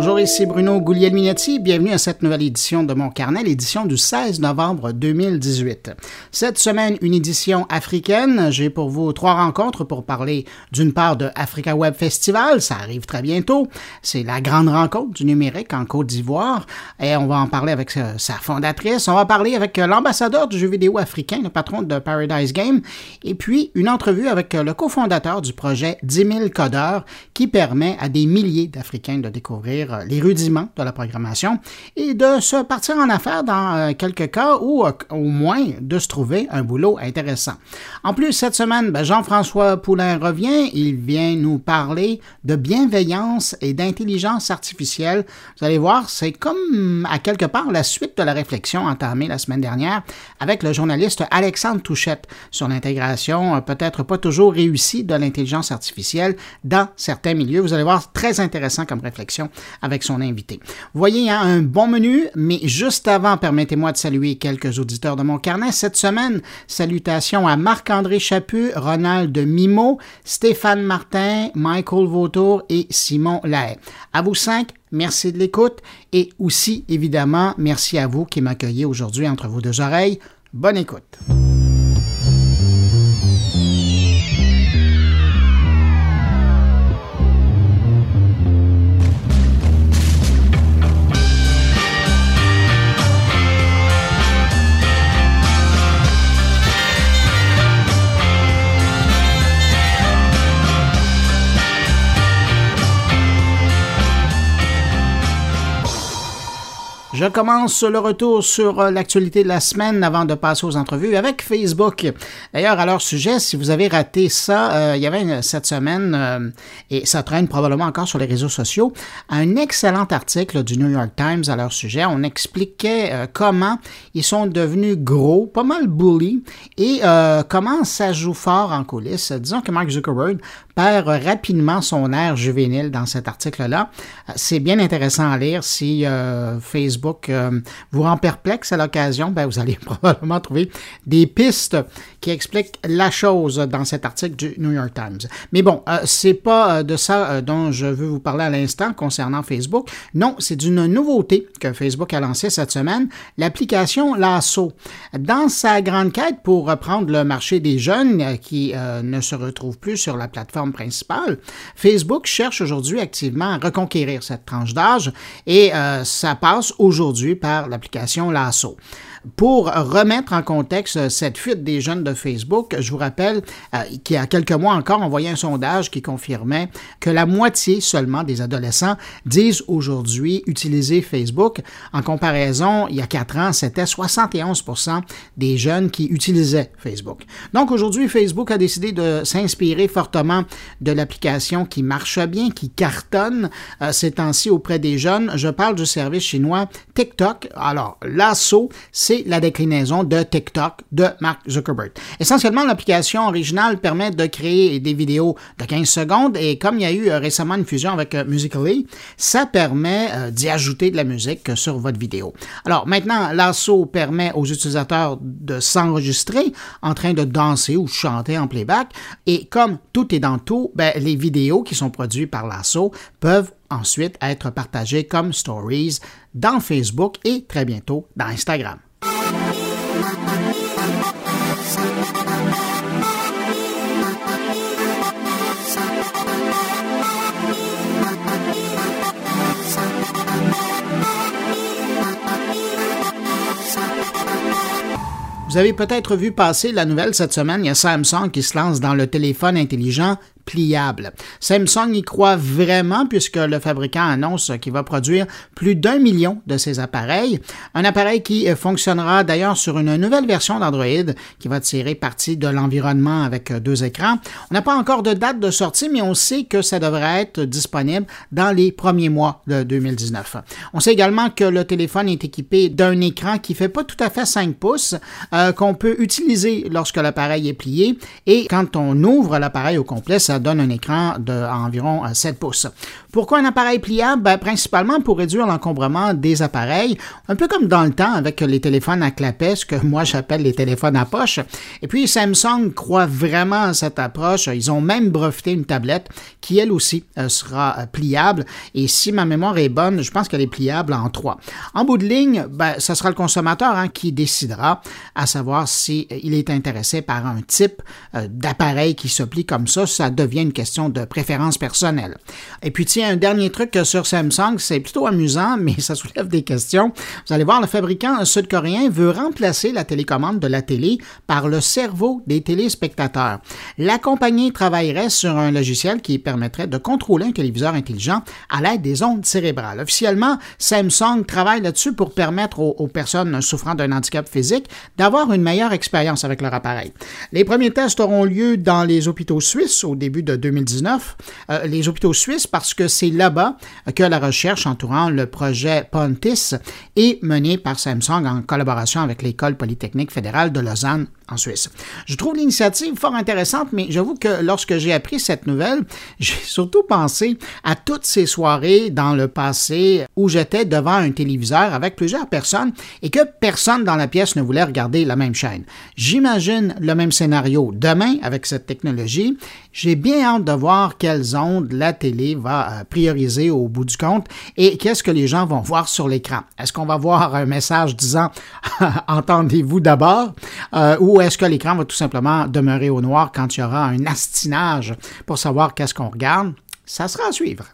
Bonjour, ici Bruno Guglielminetti. Bienvenue à cette nouvelle édition de mon carnet, l'édition du 16 novembre 2018. Cette semaine, une édition africaine. J'ai pour vous trois rencontres pour parler d'une part de Africa Web Festival. Ça arrive très bientôt. C'est la grande rencontre du numérique en Côte d'Ivoire. Et on va en parler avec sa fondatrice. On va parler avec l'ambassadeur du jeu vidéo africain, le patron de Paradise Game. Et puis, une entrevue avec le cofondateur du projet 10 000 codeurs qui permet à des milliers d'Africains de découvrir euh, les rudiments de la programmation et de se partir en affaires dans euh, quelques cas ou euh, au moins de se trouver un boulot intéressant. En plus, cette semaine, ben, Jean-François Poulain revient. Il vient nous parler de bienveillance et d'intelligence artificielle. Vous allez voir, c'est comme à quelque part la suite de la réflexion entamée la semaine dernière avec le journaliste Alexandre Touchette sur l'intégration peut-être pas toujours réussie de l'intelligence artificielle dans certains milieux. Vous allez voir, très intéressant comme réflexion avec son invité. Voyez, il y a un bon menu, mais juste avant, permettez-moi de saluer quelques auditeurs de mon carnet. Cette semaine, salutations à Marc-André Chaput, Ronald Mimo, Stéphane Martin, Michael Vautour et Simon Lahaye. À vous cinq, merci de l'écoute et aussi, évidemment, merci à vous qui m'accueillez aujourd'hui entre vos deux oreilles. Bonne écoute. Je commence le retour sur euh, l'actualité de la semaine avant de passer aux entrevues avec Facebook. D'ailleurs, à leur sujet, si vous avez raté ça, euh, il y avait cette semaine, euh, et ça traîne probablement encore sur les réseaux sociaux, un excellent article du New York Times à leur sujet. On expliquait comment ils sont devenus gros, pas mal bully, et comment ça joue fort en coulisses. Disons que Mark Zuckerberg perd rapidement son air juvénile dans cet article-là. C'est bien intéressant à lire si Facebook euh, vous rend perplexe à l'occasion, ben, vous allez probablement trouver des pistes qui expliquent la chose dans cet article du New York Times. Mais bon, euh, c'est pas euh, de ça dont je veux vous parler à l'instant concernant Facebook. Non, c'est d'une nouveauté que Facebook a lancée cette semaine, l'application Lasso. Dans sa grande quête pour reprendre le marché des jeunes qui ne se retrouvent plus sur la plateforme principale, Facebook cherche aujourd'hui activement à reconquérir cette tranche d'âge et ça passe aujourd'hui aujourd'hui par l'application Lasso. Pour remettre en contexte cette fuite des jeunes de Facebook, je vous rappelle euh, qu'il y a quelques mois encore, on voyait un sondage qui confirmait que la moitié seulement des adolescents disent aujourd'hui utiliser Facebook. En comparaison, il y a quatre ans, c'était 71% des jeunes qui utilisaient Facebook. Donc aujourd'hui, Facebook a décidé de s'inspirer fortement de l'application qui marche bien, qui cartonne euh, ces temps-ci auprès des jeunes. Je parle du service chinois TikTok. Alors, l'assaut, c'est la déclinaison de TikTok de Mark Zuckerberg. Essentiellement, l'application originale permet de créer des vidéos de 15 secondes et comme il y a eu euh, récemment une fusion avec euh, Musical.ly, ça permet euh, d'y ajouter de la musique sur votre vidéo. Alors maintenant, l'assaut permet aux utilisateurs de s'enregistrer en train de danser ou chanter en playback et comme tout est dans tout, ben, les vidéos qui sont produites par l'assaut peuvent ensuite être partagées comme stories dans Facebook et très bientôt dans Instagram. Vous avez peut-être vu passer la nouvelle cette semaine, il y a Samsung qui se lance dans le téléphone intelligent Samsung y croit vraiment puisque le fabricant annonce qu'il va produire plus d'un million de ces appareils. Un appareil qui fonctionnera d'ailleurs sur une nouvelle version d'Android qui va tirer parti de l'environnement avec deux écrans. On n'a pas encore de date de sortie, mais on sait que ça devrait être disponible dans les premiers mois de 2019. On sait également que le téléphone est équipé d'un écran qui fait pas tout à fait 5 pouces, euh, qu'on peut utiliser lorsque l'appareil est plié et quand on ouvre l'appareil au complet, ça donne un écran d'environ 7 pouces. Pourquoi un appareil pliable? Ben, principalement pour réduire l'encombrement des appareils, un peu comme dans le temps avec les téléphones à clapet, ce que moi j'appelle les téléphones à poche. Et puis Samsung croit vraiment à cette approche. Ils ont même breveté une tablette qui, elle aussi, euh, sera euh, pliable. Et si ma mémoire est bonne, je pense qu'elle est pliable en trois. En bout de ligne, ben, ce sera le consommateur hein, qui décidera à savoir s'il si euh, est intéressé par un type d'appareil qui se plie comme ça. Ça devient une question de préférence personnelle. Et puis, tiens, un dernier truc sur Samsung, c'est plutôt amusant, mais ça soulève des questions. Vous allez voir, le fabricant sud-coréen veut remplacer la télécommande de la télé par le cerveau des téléspectateurs. La compagnie travaillerait sur un logiciel qui permettrait de contrôler un téléviseur intelligent à l'aide des ondes cérébrales. Officiellement, Samsung travaille là-dessus pour permettre aux, personnes souffrant d'un handicap physique d'avoir une meilleure expérience avec leur appareil. Les premiers tests auront lieu dans les hôpitaux suisses au début de 2019. Euh, les hôpitaux suisses parce que c'est là-bas que la recherche entourant le projet Pontis est menée par Samsung en collaboration avec l'École polytechnique fédérale de Lausanne en Suisse. Je trouve l'initiative fort intéressante, mais j'avoue que lorsque j'ai appris cette nouvelle, j'ai surtout pensé à toutes ces soirées dans le passé où j'étais devant un téléviseur avec plusieurs personnes et que personne dans la pièce ne voulait regarder la même chaîne. J'imagine le même scénario demain avec cette technologie. J'ai bien hâte de voir quelles ondes la télé va euh, prioriser au bout du compte et qu'est-ce que les gens vont voir sur l'écran. Est-ce qu'on va voir un message disant entendez-vous d'abord euh, ou est-ce que l'écran va tout simplement demeurer au noir quand il y aura un astinage pour savoir qu'est-ce qu'on regarde? Ça sera à suivre.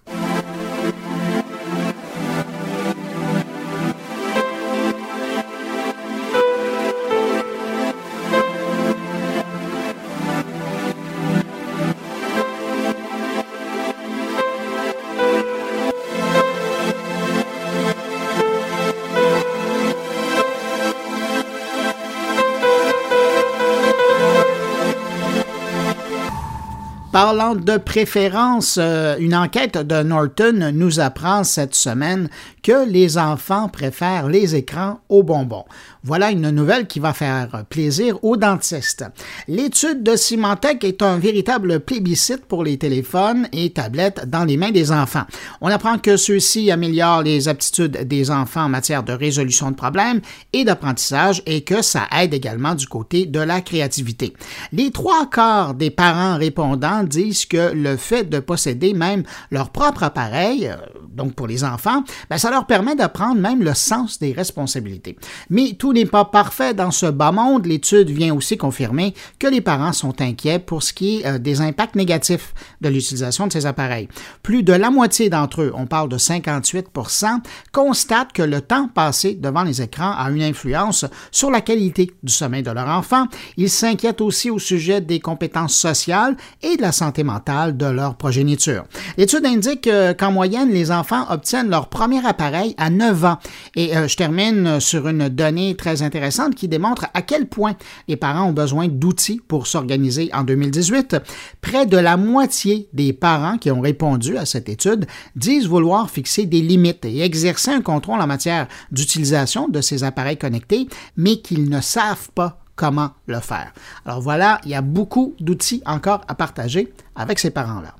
Parlant de préférence, euh, une enquête de Norton nous apprend cette semaine que les enfants préfèrent les écrans aux bonbons. Voilà une nouvelle qui va faire plaisir aux dentistes. L'étude de Symantec est un véritable plébiscite pour les téléphones et tablettes dans les mains des enfants. On apprend que ceux-ci améliorent les aptitudes des enfants en matière de résolution de problèmes et d'apprentissage et que ça aide également du côté de la créativité. Les trois quarts des parents répondants disent que le fait de posséder même leur propre appareil, euh, donc pour les enfants, ben ça leur permet d'apprendre même le sens des responsabilités. Mais n'est pas parfait dans ce bas monde. L'étude vient aussi confirmer que les parents sont inquiets pour ce qui est euh, des impacts négatifs de l'utilisation de ces appareils. Plus de la moitié d'entre eux, on parle de 58% constatent que le temps passé devant les écrans a une influence sur la qualité du sommeil de leur enfant. Ils s'inquiètent aussi au sujet des compétences sociales et de la santé mentale de leur progéniture. L'étude indique qu'en moyenne, les enfants obtiennent leur premier appareil à 9 ans. Et euh, je termine sur une donnée très intéressante qui démontre à quel point les parents ont besoin d'outils pour s'organiser en 2018. Près de la moitié des parents qui ont répondu à cette étude disent vouloir fixer des limites et exercer un contrôle en matière d'utilisation de ces appareils connectés, mais qu'ils ne savent pas comment le faire. Alors voilà, il y a beaucoup d'outils encore à partager avec ces parents-là.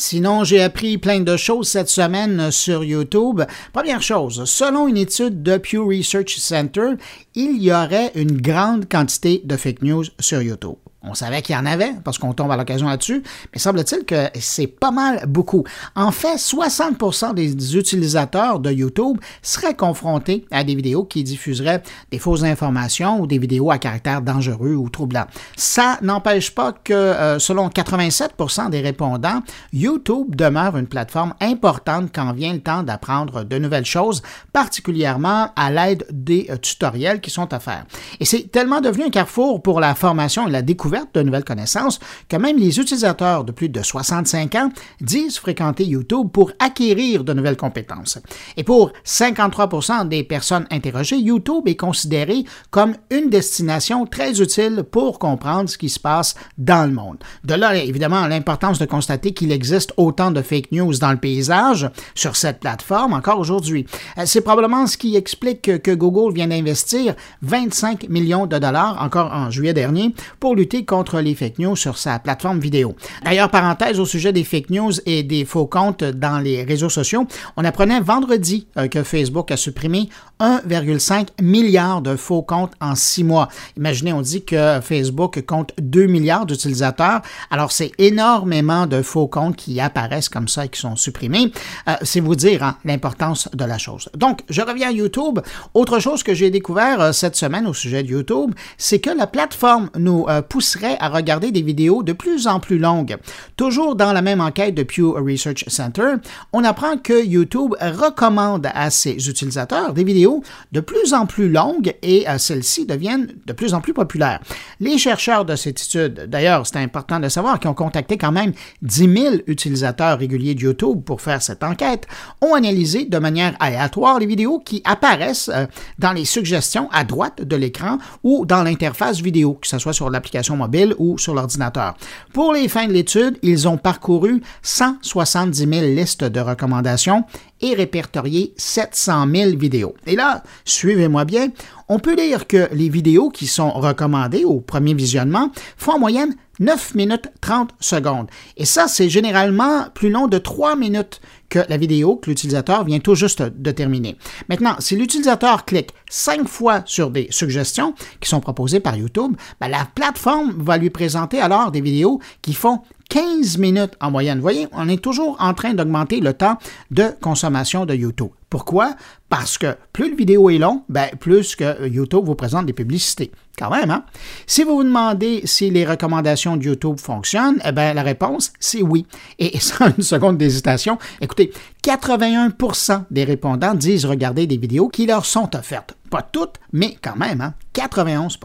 Sinon, j'ai appris plein de choses cette semaine sur YouTube. Première chose, selon une étude de Pew Research Center, il y aurait une grande quantité de fake news sur YouTube. On savait qu'il y en avait parce qu'on tombe à l'occasion là-dessus, mais semble-t-il que c'est pas mal beaucoup. En fait, 60% des utilisateurs de YouTube seraient confrontés à des vidéos qui diffuseraient des fausses informations ou des vidéos à caractère dangereux ou troublant. Ça n'empêche pas que, euh, selon 87% des répondants, YouTube demeure une plateforme importante quand vient le temps d'apprendre de nouvelles choses, particulièrement à l'aide des euh, tutoriels qui sont à faire. Et c'est tellement devenu un carrefour pour la formation et la découverte de nouvelles connaissances que même les utilisateurs de plus de 65 ans disent fréquenter YouTube pour acquérir de nouvelles compétences. Et pour 53% des personnes interrogées, YouTube est considéré comme une destination très utile pour comprendre ce qui se passe dans le monde. De là, évidemment, l'importance de constater qu'il existe autant de fake news dans le paysage sur cette plateforme encore aujourd'hui. Euh, c'est probablement ce qui explique que Google vient d'investir 25 millions de dollars, encore en juillet dernier, pour lutter contre les fake news sur sa plateforme vidéo. D'ailleurs, parenthèse au sujet des fake news et des faux comptes dans les réseaux sociaux, on apprenait vendredi euh, que Facebook a supprimé 1,5 milliard de faux comptes en six mois. Imaginez, on dit que Facebook compte 2 milliards d'utilisateurs. Alors, c'est énormément de faux comptes qui apparaissent comme ça et qui sont supprimés. Euh, c'est vous dire hein, l'importance de la chose. Donc, je reviens à YouTube. Autre chose que j'ai découvert euh, cette semaine au sujet de YouTube, c'est que la plateforme nous euh, pousserait à regarder des vidéos de plus en plus longues. Toujours dans la même enquête de Pew Research Center, on apprend que YouTube recommande à ses utilisateurs des vidéos de plus en plus longues et celles-ci deviennent de plus en plus populaires. Les chercheurs de cette étude, d'ailleurs, c'est important de savoir, qui ont contacté quand même 10 000 utilisateurs réguliers de YouTube pour faire cette enquête, ont analysé de manière aléatoire les vidéos qui apparaissent euh, dans les suggestions à droite de l'écran ou dans l'interface vidéo, que ce soit sur l'application mobile ou sur l'ordinateur. Pour les fins de l'étude, ils ont parcouru 170 000 listes de recommandations et répertorié 700 000 vidéos. Et là, suivez-moi bien, on peut dire que les vidéos qui sont recommandées au premier visionnement font en moyenne 9 minutes 30 secondes. Et ça, c'est généralement plus long de 3 minutes que la vidéo que l'utilisateur vient tout juste de terminer. Maintenant, si l'utilisateur clique 5 fois sur des suggestions qui sont proposées par YouTube, ben, la plateforme va lui présenter alors des vidéos qui font 15 minutes en moyenne. Vous voyez, on est toujours en train d'augmenter le temps de consommation de YouTube. Pourquoi? Parce que plus le vidéo est long, ben, plus que YouTube vous présente des publicités. Quand même, hein? Si vous vous demandez si les recommandations de YouTube fonctionnent, eh ben, la réponse, c'est oui. Et sans une seconde d'hésitation, écoutez, 81% des répondants disent regarder des vidéos qui leur sont offertes. Pas toutes, mais quand même, hein? 91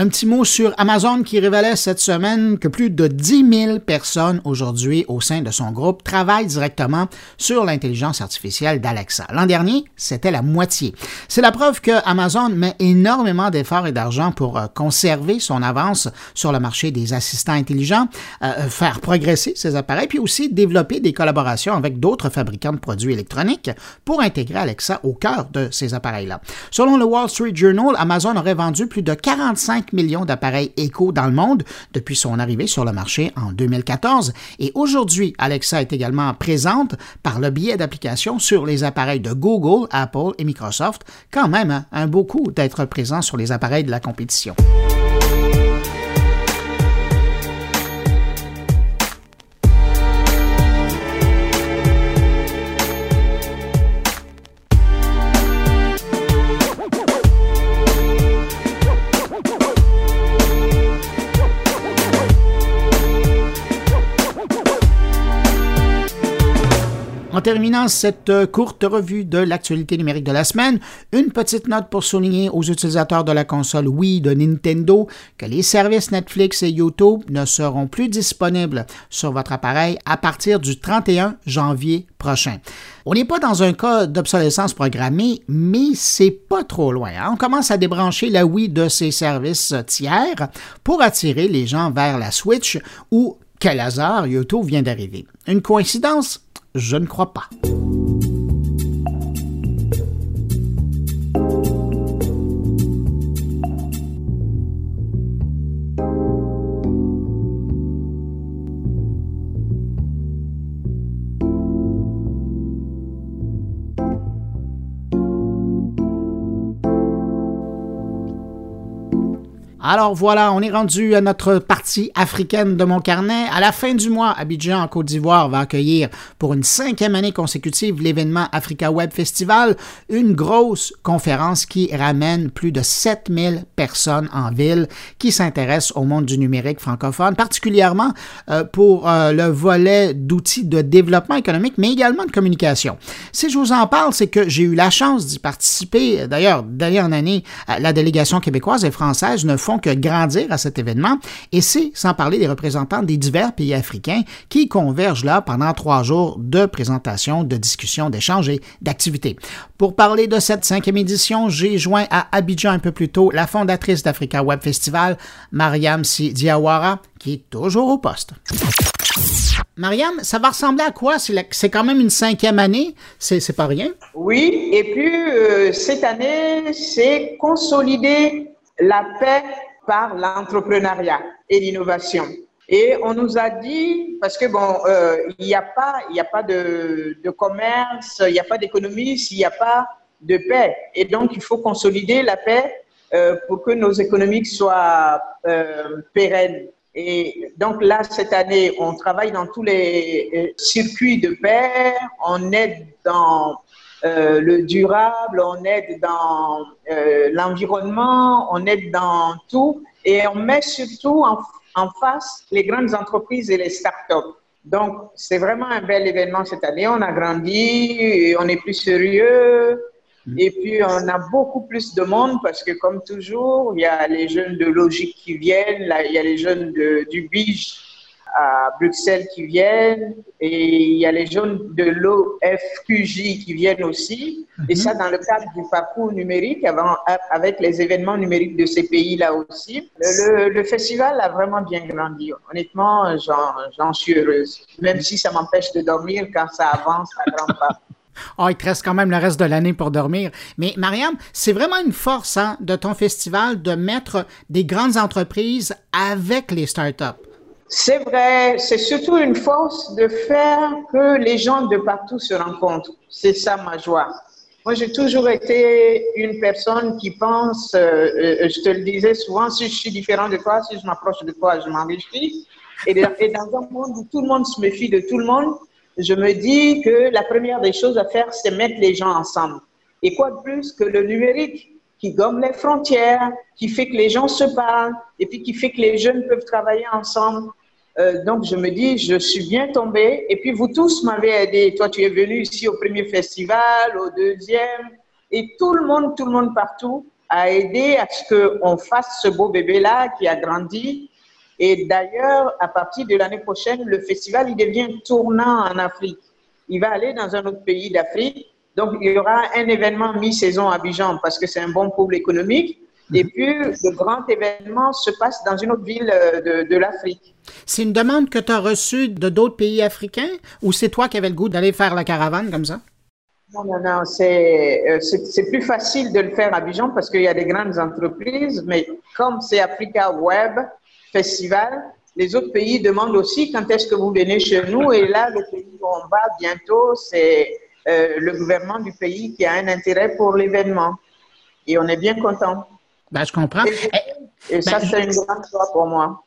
Un petit mot sur Amazon qui révélait cette semaine que plus de 10 000 personnes aujourd'hui au sein de son groupe travaillent directement sur l'intelligence artificielle d'Alexa. L'an dernier, c'était la moitié. C'est la preuve que Amazon met énormément d'efforts et d'argent pour euh, conserver son avance sur le marché des assistants intelligents, euh, faire progresser ses appareils, puis aussi développer des collaborations avec d'autres fabricants de produits électroniques pour intégrer Alexa au cœur de ces appareils-là. Selon le Wall Street Journal, Amazon aurait vendu plus de 45 millions d'appareils Echo dans le monde depuis son arrivée sur le marché en 2014. Et aujourd'hui, Alexa est également présente par le biais d'applications sur les appareils de Google, Apple et Microsoft. Quand même, hein, un beau coup d'être présent sur les appareils de la compétition. En terminant cette euh, courte revue de l'actualité numérique de la semaine, une petite note pour souligner aux utilisateurs de la console Wii de Nintendo que les services Netflix et YouTube ne seront plus disponibles sur votre appareil à partir du 31 janvier prochain. On n'est pas dans un cas d'obsolescence programmée, mais c'est pas trop loin. Hein. On commence à débrancher la Wii de ses services tiers pour attirer les gens vers la Switch où, quel hasard, YouTube vient d'arriver. Une coïncidence? Je ne crois pas. Alors voilà, on est rendu à notre partie africaine de mon carnet. À la fin du mois, Abidjan, en Côte d'Ivoire, va accueillir pour une cinquième année consécutive l'événement Africa Web Festival, une grosse conférence qui ramène plus de 7000 personnes en ville qui s'intéressent au monde du numérique francophone, particulièrement euh, pour euh, le volet d'outils de développement économique, mais également de communication. Si je vous en parle, c'est que j'ai eu la chance d'y participer. D'ailleurs, d'année en année, la délégation québécoise et française ne font que grandir à cet événement, et c'est sans parler des représentants des divers pays africains qui convergent là pendant trois jours de présentation, de discussions, d'échanges et d'activités. Pour parler de cette cinquième édition, j'ai joint à Abidjan un peu plus tôt la fondatrice d'Africa Web Festival, Mariam Si Diawara, qui est toujours au poste. Mariam, ça va ressembler à quoi? C'est quand même une cinquième année, c'est pas rien? Oui, et puis euh, cette année, c'est consolider la paix l'entrepreneuriat et l'innovation. Et on nous a dit, parce que bon, euh, il n'y a pas, il a pas de, commerce, il n'y a pas d'économie s'il n'y a pas de paix. Et donc, il faut consolider la paix euh, pour que nos économies soient euh, pérennes. Et donc là, cette année, on travaille dans tous les euh, circuits de paix, on aide dans euh, le durable, on aide dans euh, l'environnement, on aide dans tout et on met surtout en, en face les grandes entreprises et les startups. Donc, c'est vraiment un bel événement cette année. On a grandi, on est plus sérieux. Et puis, on a beaucoup plus de monde parce que, comme toujours, il y a les jeunes de Logique qui viennent, là, il y a les jeunes de, du Bige à Bruxelles qui viennent et il y a les jeunes de l'OFQJ qui viennent aussi. Et ça, dans le cadre du parcours numérique, avant, avec les événements numériques de ces pays-là aussi. Le, le, festival a vraiment bien grandi. Honnêtement, j'en suis heureuse. Même si ça m'empêche de dormir quand ça avance à grands pas. Oh, il te reste quand même le reste de l'année pour dormir. Mais Mariam, c'est vraiment une force hein, de ton festival de mettre des grandes entreprises avec les startups. C'est vrai, c'est surtout une force de faire que les gens de partout se rencontrent. C'est ça ma joie. Moi, j'ai toujours été une personne qui pense, euh, euh, je te le disais souvent, si je suis différent de toi, si je m'approche de toi, je m'enrichis. Et, et dans un monde où tout le monde se méfie de tout le monde, je me dis que la première des choses à faire, c'est mettre les gens ensemble. Et quoi de plus que le numérique qui gomme les frontières, qui fait que les gens se parlent et puis qui fait que les jeunes peuvent travailler ensemble. Euh, donc, je me dis, je suis bien tombée. Et puis, vous tous m'avez aidé. Toi, tu es venu ici au premier festival, au deuxième. Et tout le monde, tout le monde partout a aidé à ce qu'on fasse ce beau bébé-là qui a grandi. Et d'ailleurs, à partir de l'année prochaine, le festival, il devient tournant en Afrique. Il va aller dans un autre pays d'Afrique. Donc, il y aura un événement mi-saison à Abidjan parce que c'est un bon pôle économique. Et puis, le grand événement se passe dans une autre ville euh, de, de l'Afrique. C'est une demande que tu as reçue de d'autres pays africains? Ou c'est toi qui avais le goût d'aller faire la caravane comme ça? Non, non, non, c'est euh, plus facile de le faire à Abidjan parce qu'il y a des grandes entreprises, mais comme c'est Africa Web Festival, les autres pays demandent aussi quand est-ce que vous venez chez nous. Et là, le pays où on va bientôt, c'est euh, le gouvernement du pays qui a un intérêt pour l'événement. Et on est bien content. Ben, je comprends. Et, et ça, ben, c'est une grande joie pour moi.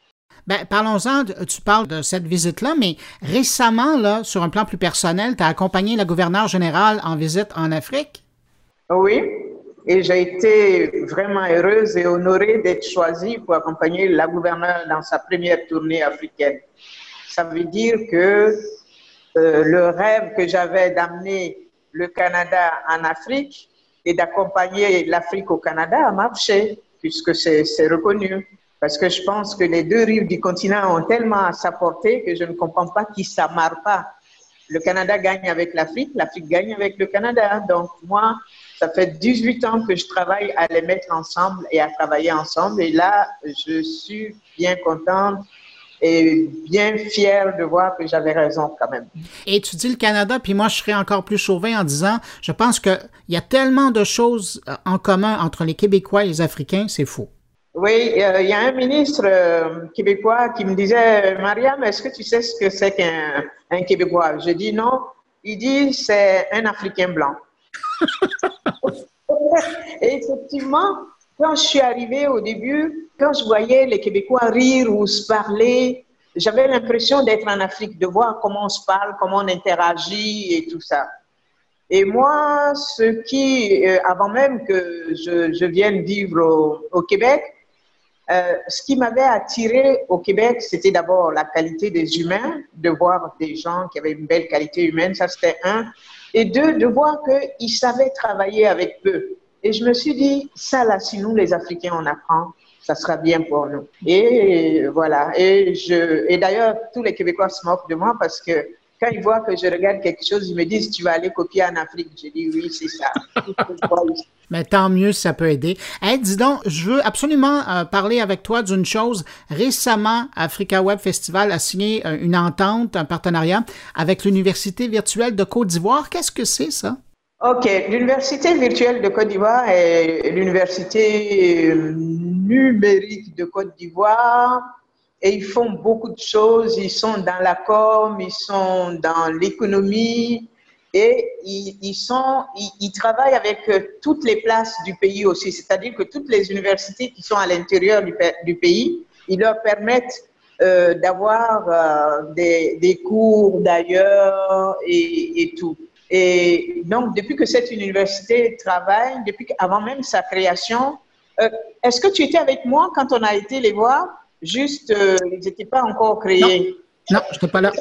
Ben, parlons-en, tu parles de cette visite-là, mais récemment, là, sur un plan plus personnel, tu as accompagné la gouverneure générale en visite en Afrique? Oui, et j'ai été vraiment heureuse et honorée d'être choisie pour accompagner la gouverneure dans sa première tournée africaine. Ça veut dire que euh, le rêve que j'avais d'amener le Canada en Afrique et d'accompagner l'Afrique au Canada a marché, puisque c'est reconnu. Parce que je pense que les deux rives du continent ont tellement à s'apporter que je ne comprends pas qui s'amarre pas. Le Canada gagne avec l'Afrique, l'Afrique gagne avec le Canada. Donc moi, ça fait 18 ans que je travaille à les mettre ensemble et à travailler ensemble. Et là, je suis bien contente et bien fière de voir que j'avais raison quand même. Et tu dis le Canada, puis moi je serais encore plus chauvin en disant, je pense qu'il y a tellement de choses euh, en commun entre les Québécois et les Africains, c'est faux. Oui, euh, il y a un ministre euh, québécois qui me disait, Mariam, est-ce que tu sais ce que c'est qu'un un Québécois? Je dis non. Il dit, c'est un Africain blanc. Et effectivement, quand je suis arrivée au début, quand je voyais les Québécois rire ou se parler, j'avais l'impression d'être en Afrique, de voir comment on se parle, comment on interagit et tout ça. Et moi, ce qui, euh, avant même que je, vienne vivre au, Québec, euh, ce qui m'avait attiré au Québec, c'était d'abord la qualité des humains, de voir des gens qui avaient une belle qualité humaine, ça c'était un. Et deux, de voir qu'ils savaient travailler avec peu. Et je me suis dit, ça là, si nous les Africains on apprend, ça sera bien pour nous. Et voilà. Et, d'ailleurs, tous les Québécois se moquent de moi parce que quand ils voient que je regarde quelque chose, ils me disent Tu vas aller copier en Afrique. Je dis Oui, c'est ça. Mais tant mieux ça peut aider. Hey, dis donc, je veux absolument euh, parler avec toi d'une chose. Récemment, Africa Web Festival a signé euh, une entente, un partenariat avec l'Université virtuelle de Côte d'Ivoire. Qu'est-ce que c'est ça? OK. L'Université virtuelle de Côte d'Ivoire est l'université euh, numérique de Côte d'Ivoire et ils font beaucoup de choses. Ils sont dans la com, ils sont dans l'économie et ils, sont, ils, travaillent avec euh, toutes les places du pays aussi. C'est-à-dire que toutes les universités qui sont à l'intérieur du, pays, ils leur permettent euh, d'avoir des, cours d'ailleurs et tout. Et donc, depuis que cette université travaille, depuis avant même sa création, euh, est-ce que tu étais avec moi quand on a été les voir? Juste, euh, ils n'étaient pas encore créés. Non, je n'étais pas là.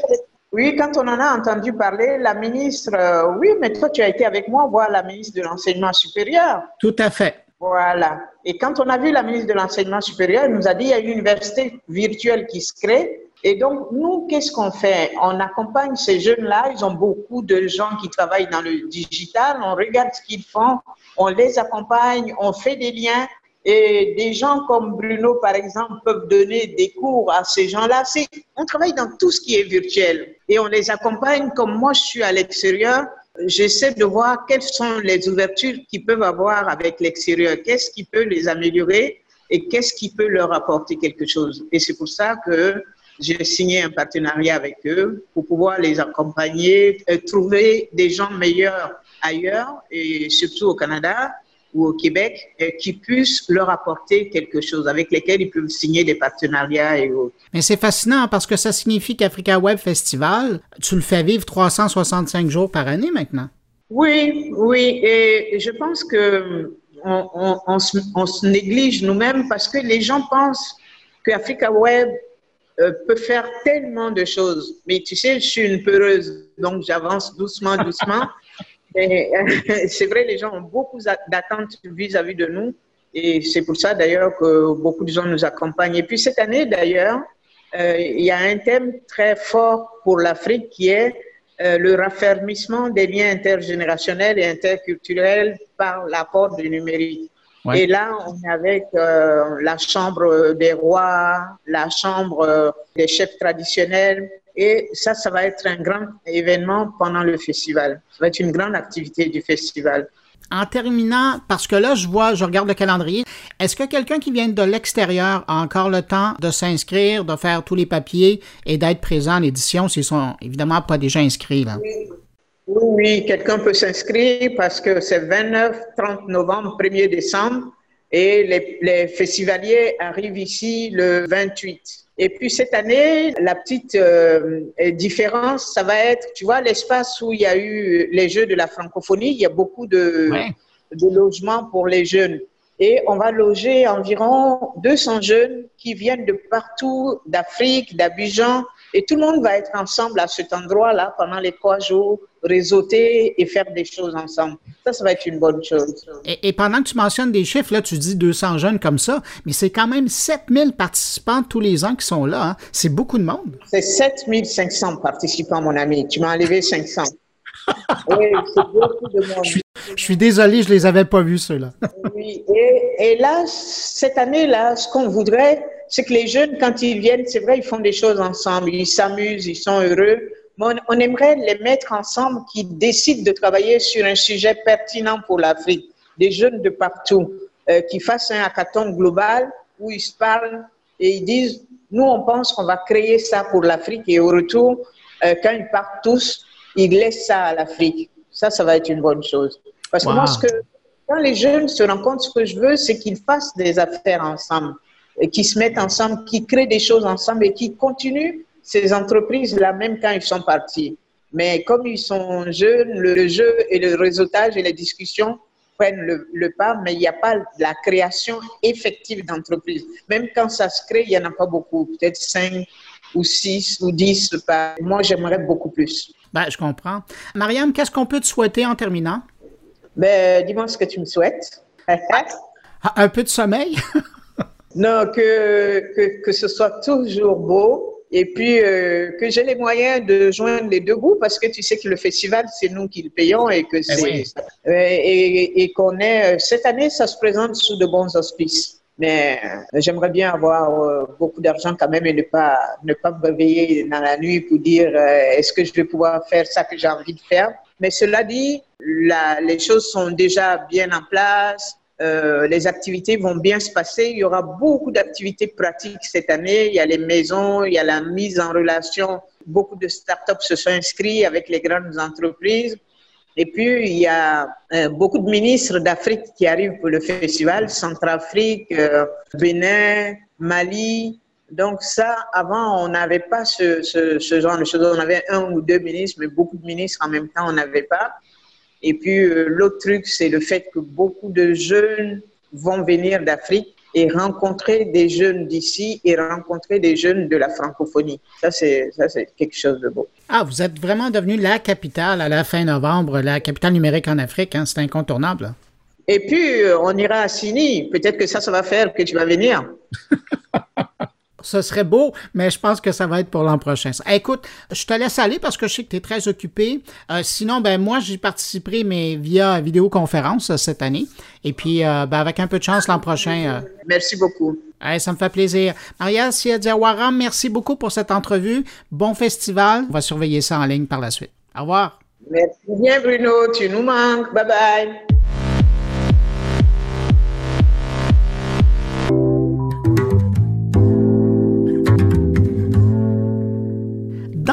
Oui, quand on en a entendu parler, la ministre, euh, oui, mais toi, tu as été avec moi voir la ministre de l'Enseignement supérieur. Tout à fait. Voilà. Et quand on a vu la ministre de l'Enseignement supérieur, elle nous a dit il y a une université virtuelle qui se crée et donc, nous, qu'est-ce qu'on fait? On accompagne ces jeunes-là. Ils ont beaucoup de gens qui travaillent dans le digital. On regarde ce qu'ils font, on les accompagne, on fait des liens. Et des gens comme Bruno, par exemple, peuvent donner des cours à ces gens-là. On travaille dans tout ce qui est virtuel et on les accompagne. Comme moi, je suis à l'extérieur, j'essaie de voir quelles sont les ouvertures qu'ils peuvent avoir avec l'extérieur, qu'est-ce qui peut les améliorer et qu'est-ce qui peut leur apporter quelque chose? Et c'est pour ça que j'ai signé un partenariat avec eux pour pouvoir les accompagner, trouver des gens meilleurs ailleurs et surtout au Canada ou au Québec qui puissent leur apporter quelque chose, avec lesquels ils peuvent signer des partenariats et autres. Mais c'est fascinant parce que ça signifie qu'Africa Web Festival, tu le fais vivre 365 jours par année maintenant. Oui, oui, et je pense que on, on se néglige nous-mêmes parce que les gens pensent qu'Africa Web euh, peut faire tellement de choses. Mais tu sais, je suis une peureuse, donc j'avance doucement, doucement. c'est vrai, les gens ont beaucoup d'attentes vis-à-vis de nous. Et c'est pour ça d'ailleurs que beaucoup de gens nous accompagnent. Et puis cette année d'ailleurs, euh, il y a un thème très fort pour l'Afrique qui est euh, le raffermissement des liens intergénérationnels et interculturels par l'apport du numérique. Et là, on est avec euh, la chambre des rois, la chambre euh, des chefs traditionnels. Et ça, ça va être un grand événement pendant le festival. Ça va être une grande activité du festival. En terminant, parce que là, je vois, je regarde le calendrier, est-ce que quelqu'un qui vient de l'extérieur a encore le temps de s'inscrire, de faire tous les papiers et d'être présent à l'édition s'ils sont évidemment pas déjà inscrits? Là? Oui, oui, quelqu'un peut s'inscrire parce que c'est 29, 30 novembre, 1er décembre et les, les, festivaliers arrivent ici le 28. Et puis cette année, la petite euh, différence, ça va être, tu vois, l'espace où il y a eu les Jeux de la francophonie, il y a beaucoup de, de logements pour les jeunes. Et on va loger environ 200 jeunes qui viennent de partout, d'Afrique, d'Abidjan, et tout le monde va être ensemble à cet endroit-là pendant les trois jours, réseauter et faire des choses ensemble. Ça, ça va être une bonne chose. Et, pendant que tu mentionnes des chiffres, là, tu dis 200 jeunes comme ça, mais c'est quand même 7000 participants tous les ans qui sont là. Hein. C'est beaucoup de monde. C'est 7500 participants, mon ami. Tu m'as enlevé 500. Oui, c'est beaucoup de monde. Je suis, désolé, je les avais pas vus, ceux-là. oui, et, et là, cette année-là, ce qu'on voudrait, c'est que les jeunes, quand ils viennent, c'est vrai, ils font des choses ensemble, ils s'amusent, ils sont heureux. Mais on, aimerait les mettre ensemble qui décident de travailler sur un sujet pertinent pour l'Afrique. Des jeunes de partout euh, qui fassent un hackathon global où ils se parlent et ils disent, nous, on pense qu'on va créer ça pour l'Afrique et au retour, euh, quand ils partent tous, ils laissent ça à l'Afrique. Ça, ça va être une bonne chose. Parce que moi, ce que Quand les jeunes se rendent compte, ce que je veux, c'est qu'ils fassent des affaires ensemble, qu'ils se mettent ensemble, qu'ils créent des choses ensemble et qu'ils continuent ces entreprises-là, même quand ils sont partis. Mais comme ils sont jeunes, le jeu et le réseautage et les discussions prennent le, pas, mais il n'y a pas la création effective d'entreprises. Même quand ça se crée, il n'y en a pas beaucoup, peut-être 5 ou 6 ou 10. Moi, j'aimerais beaucoup plus. Ben, je comprends. Mariam, qu'est-ce qu'on peut te souhaiter en terminant? Ben, dis-moi ce que tu me souhaites. Un peu de sommeil? non, que, que, que ce soit toujours beau, et puis euh, que j'ai les moyens de joindre les deux bouts parce que tu sais que le festival c'est nous qui le payons et que eh c'est euh, et, et qu'on est euh, cette année ça se présente sous de bons auspices. Mais j'aimerais bien avoir beaucoup d'argent quand même et ne pas ne pas me réveiller dans la nuit pour dire est-ce que je vais pouvoir faire ça que j'ai envie de faire. Mais cela dit, les choses sont déjà bien en place. Euh, les activités vont bien se passer. Il y aura beaucoup d'activités pratiques cette année. Il y a les maisons, il y a la mise en relation. Beaucoup de startups se sont inscrits avec les grandes entreprises. Et puis, il y a euh, beaucoup de ministres d'Afrique qui arrivent pour le festival, Centrafrique, euh, Bénin, Mali. Donc ça, avant, on n'avait pas ce, genre de choses. On avait un ou deux ministres, mais beaucoup de ministres en même temps, on n'avait pas. Et puis, euh, l'autre truc, c'est le fait que beaucoup de jeunes vont venir d'Afrique et rencontrer des jeunes d'ici et rencontrer des jeunes de la francophonie. Ça, c'est, ça, c'est quelque chose de beau. Ah, vous êtes vraiment devenu la capitale à la fin novembre, la capitale numérique en Afrique. Hein? C'est incontournable. Et puis, euh, on ira à Sini. Peut-être que ça, ça va faire que tu vas venir. ce serait beau, mais je pense que ça va être pour l'an prochain. Écoute, je te laisse aller parce que je sais que tu es très occupé. Euh, sinon, ben moi, j'y participerai, mais via vidéoconférence euh, cette année. Et puis, euh, ben, avec un peu de chance l'an prochain. Merci beaucoup. ça me fait plaisir. Maria Siadiawara, merci beaucoup pour cette entrevue. Bon festival. On va surveiller ça en ligne par la suite. Au revoir. Merci bien, Bruno. Tu nous manques. Bye bye.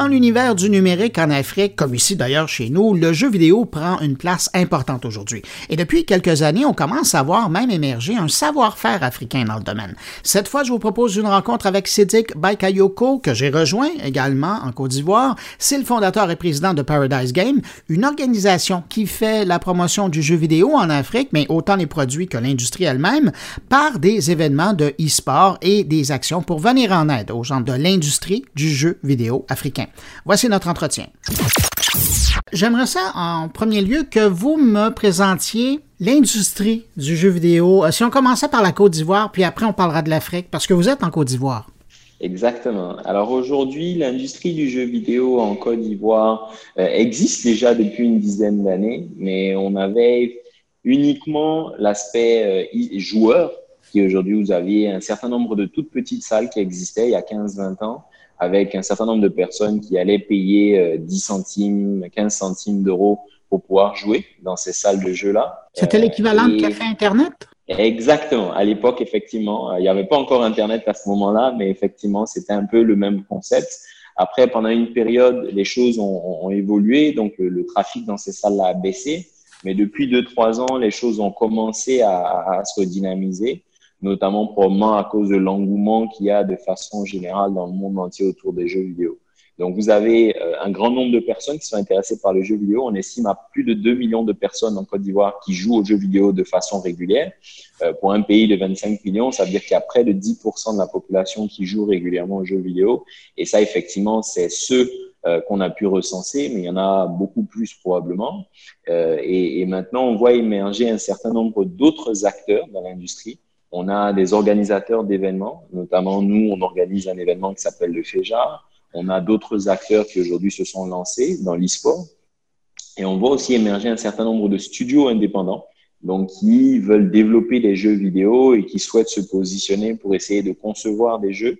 Dans l'univers du numérique en Afrique, comme ici d'ailleurs chez nous, le jeu vidéo prend une place importante aujourd'hui. Et depuis quelques années, on commence à voir même émerger un savoir-faire africain dans le domaine. Cette fois, je vous propose une rencontre avec Sidik Baikayoko, que j'ai rejoint également en Côte d'Ivoire. C'est le fondateur et président de Paradise Game, une organisation qui fait la promotion du jeu vidéo en Afrique, mais autant les produits que l'industrie elle-même, par des événements de e-sport et des actions pour venir en aide aux gens de l'industrie du jeu vidéo africain. Voici notre entretien. J'aimerais ça, en premier lieu, que vous me présentiez l'industrie du jeu vidéo. Euh, si on commençait par la Côte d'Ivoire, puis après on parlera de l'Afrique, parce que vous êtes en Côte d'Ivoire. Exactement. Alors aujourd'hui, l'industrie du jeu vidéo en Côte d'Ivoire euh, existe déjà depuis une dizaine d'années, mais on avait uniquement l'aspect euh, joueur, qui aujourd'hui vous aviez un certain nombre de toutes petites salles qui existaient il y a 15-20 ans, avec un certain nombre de personnes qui allaient payer 10 euh, centimes, 15 centimes d'euros pour pouvoir jouer dans ces salles de jeu-là. C'était euh, l'équivalent de café Internet? Exactement. À l'époque, effectivement, il n'y avait pas encore Internet à ce moment-là, mais effectivement, c'était un peu le même concept. Après, pendant une période, les choses ont, ont évolué, donc le, le, trafic dans ces salles-là a baissé. Mais depuis deux, trois ans, les choses ont commencé à, à se redynamiser notamment probablement à cause de l'engouement qu'il y a de façon générale dans le monde entier autour des jeux vidéo. Donc, vous avez euh, un grand nombre de personnes qui sont intéressées par les jeux vidéo. On estime à plus de 2 millions de personnes en Côte d'Ivoire qui jouent aux jeux vidéo de façon régulière. Euh, pour un pays de 25 millions, ça veut dire qu'il y a près de 10% de la population qui joue régulièrement aux jeux vidéo. Et ça, effectivement, c'est ceux euh, qu'on a pu recenser, mais il y en a beaucoup plus probablement. et, et maintenant, on voit émerger un certain nombre d'autres acteurs dans l'industrie on a des organisateurs d'événements, notamment nous, on organise un événement qui s'appelle le FEJA. On a d'autres acteurs qui aujourd'hui se sont lancés dans l'e-sport. Et on voit aussi émerger un certain nombre de studios indépendants, donc qui veulent développer des jeux vidéo et qui souhaitent se positionner pour essayer de concevoir des jeux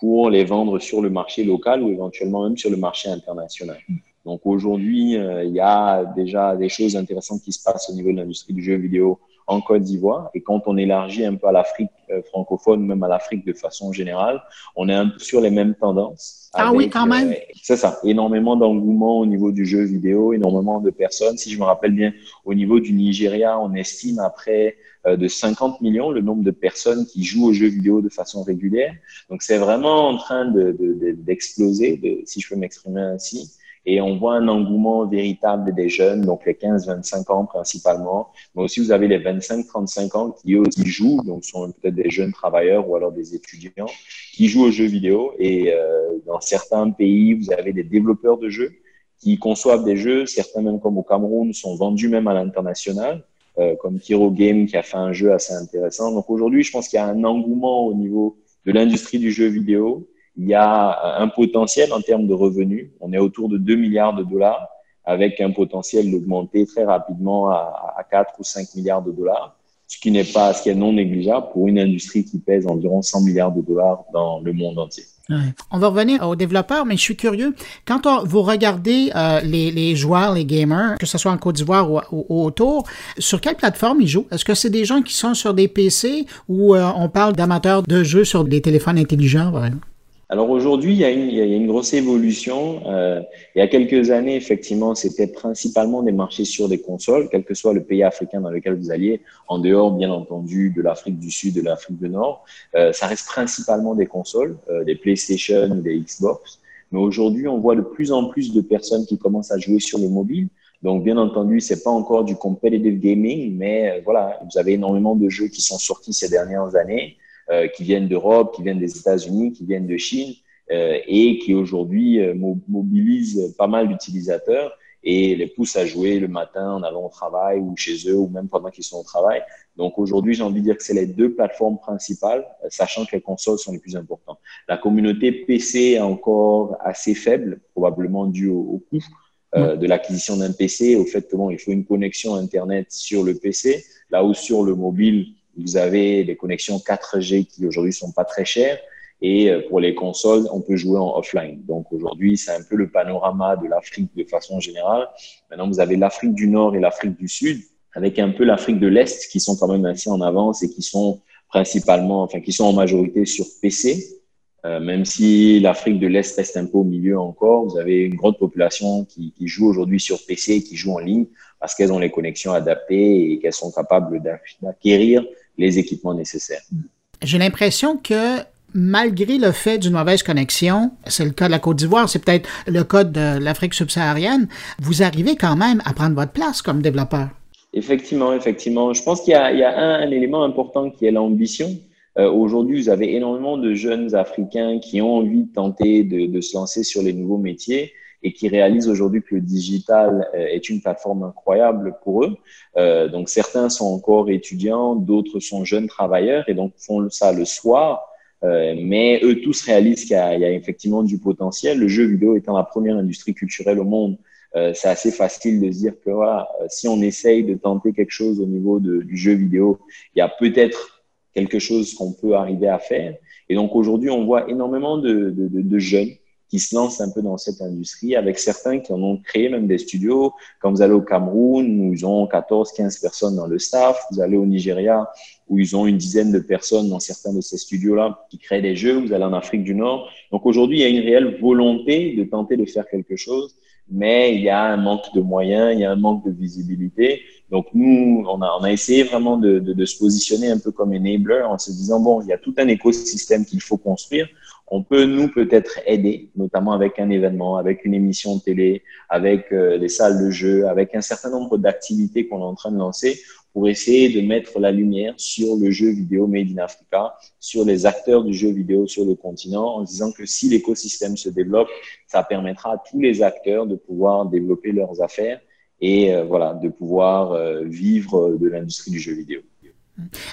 pour les vendre sur le marché local ou éventuellement même sur le marché international. Donc aujourd'hui, euh, il y a déjà des choses intéressantes qui se passent au niveau de l'industrie du jeu vidéo en Côte d'Ivoire. Et quand on élargit un peu à l'Afrique euh, francophone, même à l'Afrique de façon générale, on est un peu sur les mêmes tendances. Ah oui, quand même. c'est ça, énormément d'engouement au niveau du jeu vidéo, énormément de personnes. Si je me rappelle bien, au niveau du Nigeria, on estime après de 50 millions le nombre de personnes qui jouent aux jeux vidéo de façon régulière. Donc c'est vraiment en train d'exploser, de, de, si je peux m'exprimer ainsi. Et on voit un engouement véritable des jeunes, donc les 15-25 ans principalement, mais aussi vous avez les 25-35 ans qui eux aussi jouent, donc sont peut-être des jeunes travailleurs ou alors des étudiants qui jouent aux jeux vidéo. Et euh, dans certains pays, vous avez des développeurs de jeux qui conçoivent des jeux, certains même comme au Cameroun sont vendus même à l'international. Euh, comme Kiro Game qui a fait un jeu assez intéressant. Donc aujourd'hui, je pense qu'il y a un engouement au niveau de l'industrie du jeu vidéo il y a un potentiel en termes de revenus. On est autour de 2 milliards de dollars avec un potentiel d'augmenter très rapidement à, à 4 ou 5 milliards de dollars, ce qui n'est pas, ce qui est non négligeable pour une industrie qui pèse environ 100 milliards de dollars dans le monde entier. On va revenir aux développeurs, mais je suis curieux. Quand vous regardez euh, les, joueurs, les gamers, que ce soit en Côte d'Ivoire ou, ou, autour, sur quelle plateforme ils jouent? Est-ce que c'est des gens qui sont sur des PC ou euh, on parle d'amateurs de jeux sur des téléphones intelligents, exemple? Alors aujourd'hui, il, y a une, il y a une grosse évolution. Euh, il y a quelques années, effectivement, c'était principalement des marchés sur des consoles, quel que soit le pays africain dans lequel vous alliez, en dehors, bien entendu, de l'Afrique du Sud, de l'Afrique du Nord. Euh, ça reste principalement des consoles, euh, des PlayStation ou des Xbox. Mais aujourd'hui, on voit de plus en plus de personnes qui commencent à jouer sur les mobiles. Donc, bien entendu, c'est pas encore du competitive gaming, mais euh, voilà, vous avez énormément de jeux qui sont sortis ces dernières années. Euh, qui viennent d'Europe, qui viennent des États-Unis, qui viennent de Chine euh, et qui aujourd'hui euh, mobilisent pas mal d'utilisateurs et les poussent à jouer le matin en allant au travail ou chez eux ou même pendant qu'ils sont au travail. Donc aujourd'hui, j'ai envie de dire que c'est les deux plateformes principales, sachant que les consoles sont les plus importantes. La communauté PC est encore assez faible, probablement due au, coût euh, de l'acquisition d'un PC, au fait que bon, il faut une connexion Internet sur le PC, là où sur le mobile, vous avez des connexions 4G qui aujourd'hui sont pas très chères. Et euh, pour les consoles, on peut jouer en offline. Donc aujourd'hui, c'est un peu le panorama de l'Afrique de façon générale. Maintenant, vous avez l'Afrique du Nord et l'Afrique du Sud, avec un peu l'Afrique de l'Est qui sont quand même assez en avance et qui sont principalement, enfin, qui sont en majorité sur PC. Euh, même si l'Afrique de l'Est reste un peu au milieu encore, vous avez une grande population qui, qui joue aujourd'hui sur PC et qui joue en ligne parce qu'elles ont les connexions adaptées et qu'elles sont capables d'acquérir les équipements nécessaires. J'ai l'impression que malgré le fait d'une mauvaise connexion, c'est le cas de la Côte d'Ivoire, c'est peut-être le cas de l'Afrique subsaharienne, vous arrivez quand même à prendre votre place comme développeur. Effectivement, effectivement. Je pense qu'il y a, il y a un, élément important qui est l'ambition. Euh, Aujourd'hui, vous avez énormément de jeunes Africains qui ont envie de tenter de, de se lancer sur les nouveaux métiers et qui réalisent aujourd'hui que le digital euh, est une plateforme incroyable pour eux. Euh, donc certains sont encore étudiants, d'autres sont jeunes travailleurs et donc font ça le soir. Euh, mais eux tous réalisent qu'il y, y, a effectivement du potentiel. Le jeu vidéo étant la première industrie culturelle au monde, euh, c'est assez facile de se dire que euh, si on essaye de tenter quelque chose au niveau du jeu vidéo, il y a peut-être quelque chose qu'on peut arriver à faire. Et donc aujourd'hui, on voit énormément de, de, de jeunes qui se lancent un peu dans cette industrie, avec certains qui en ont créé même des studios. Quand vous allez au Cameroun, où ils ont 14, 15 personnes dans le staff, vous allez au Nigeria, où ils ont une dizaine de personnes dans certains de ces studios-là qui créent des jeux, vous allez en Afrique du Nord. Donc aujourd'hui, il y a une réelle volonté de tenter de faire quelque chose, mais il y a un manque de moyens, il y a un manque de visibilité. Donc nous, on a, on a essayé vraiment de, de, de se positionner un peu comme enabler en se disant, bon, il y a tout un écosystème qu'il faut construire on peut nous peut-être aider, notamment avec un événement, avec une émission télé, avec euh, les salles de jeu, avec un certain nombre d'activités qu'on est en train de lancer pour essayer de mettre la lumière sur le jeu vidéo Made in Africa, sur les acteurs du jeu vidéo sur le continent, en disant que si l'écosystème se développe, ça permettra à tous les acteurs de pouvoir développer leurs affaires et euh, voilà, de pouvoir euh, vivre de l'industrie du jeu vidéo.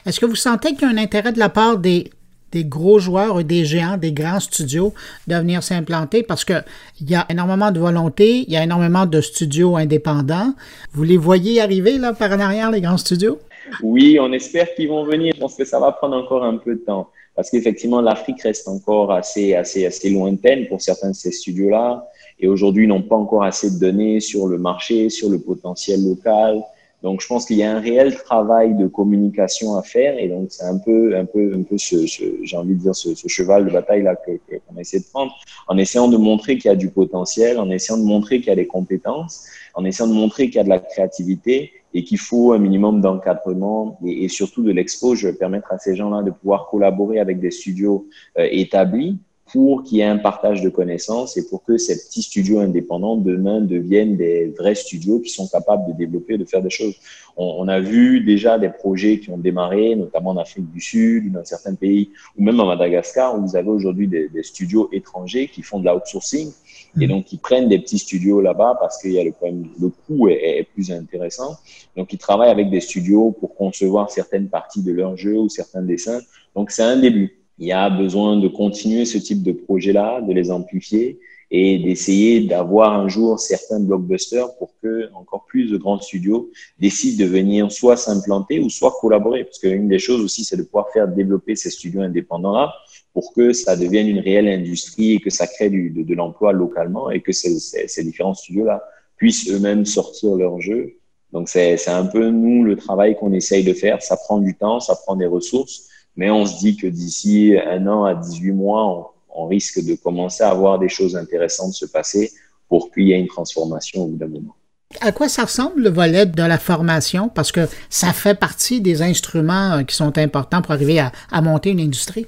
Est-ce que vous sentez qu'il y a un intérêt de la part des des gros joueurs, des géants, des grands studios de venir s'implanter parce qu'il y a énormément de volonté, il y a énormément de studios indépendants. Vous les voyez arriver là par en arrière, les grands studios? Oui, on espère qu'ils vont venir. Je pense que ça va prendre encore un peu de temps parce qu'effectivement, l'Afrique reste encore assez, assez, assez lointaine pour certains de ces studios-là. et aujourd'hui n'ont pas encore assez de données sur le marché, sur le potentiel local. Donc, je pense qu'il y a un réel travail de communication à faire, et donc c'est un peu, un peu, un peu ce, j'ai envie de dire ce, cheval de bataille là que qu'on essaie de prendre, en essayant de montrer qu'il y a du potentiel, en essayant de montrer qu'il y a des compétences, en essayant de montrer qu'il y a de la créativité et qu'il faut un minimum d'encadrement et, surtout de l'expo. Je permettre à ces gens-là de pouvoir collaborer avec des studios euh, établis pour qu'il y ait un partage de connaissances et pour que ces petits studios indépendants demain deviennent des vrais studios qui sont capables de développer, de faire des choses. On, on a vu déjà des projets qui ont démarré, notamment en Afrique du Sud, dans certains pays, ou même à Madagascar, où vous avez aujourd'hui des, des, studios étrangers qui font de l'outsourcing et donc qui prennent des petits studios là-bas parce qu'il y a le problème, le coût est, est, plus intéressant. Donc ils travaillent avec des studios pour concevoir certaines parties de leur jeu ou certains dessins. Donc c'est un début il y a besoin de continuer ce type de projet-là, de les amplifier et d'essayer d'avoir un jour certains blockbusters pour que encore plus de grands studios décident de venir soit s'implanter ou soit collaborer. Parce qu'une des choses aussi, c'est de pouvoir faire développer ces studios indépendants-là pour que ça devienne une réelle industrie et que ça crée de, l'emploi localement et que ces, ces, ces différents studios-là puissent eux-mêmes sortir leurs jeux. Donc c'est un peu nous le travail qu'on essaye de faire. Ça prend du temps, ça prend des ressources mais on se dit que d'ici un an à 18 mois, on, on, risque de commencer à avoir des choses intéressantes se passer pour qu'il y ait une transformation au bout d'un moment. À quoi ça ressemble le volet de la formation? Parce que ça fait partie des instruments euh, qui sont importants pour arriver à, à monter une industrie.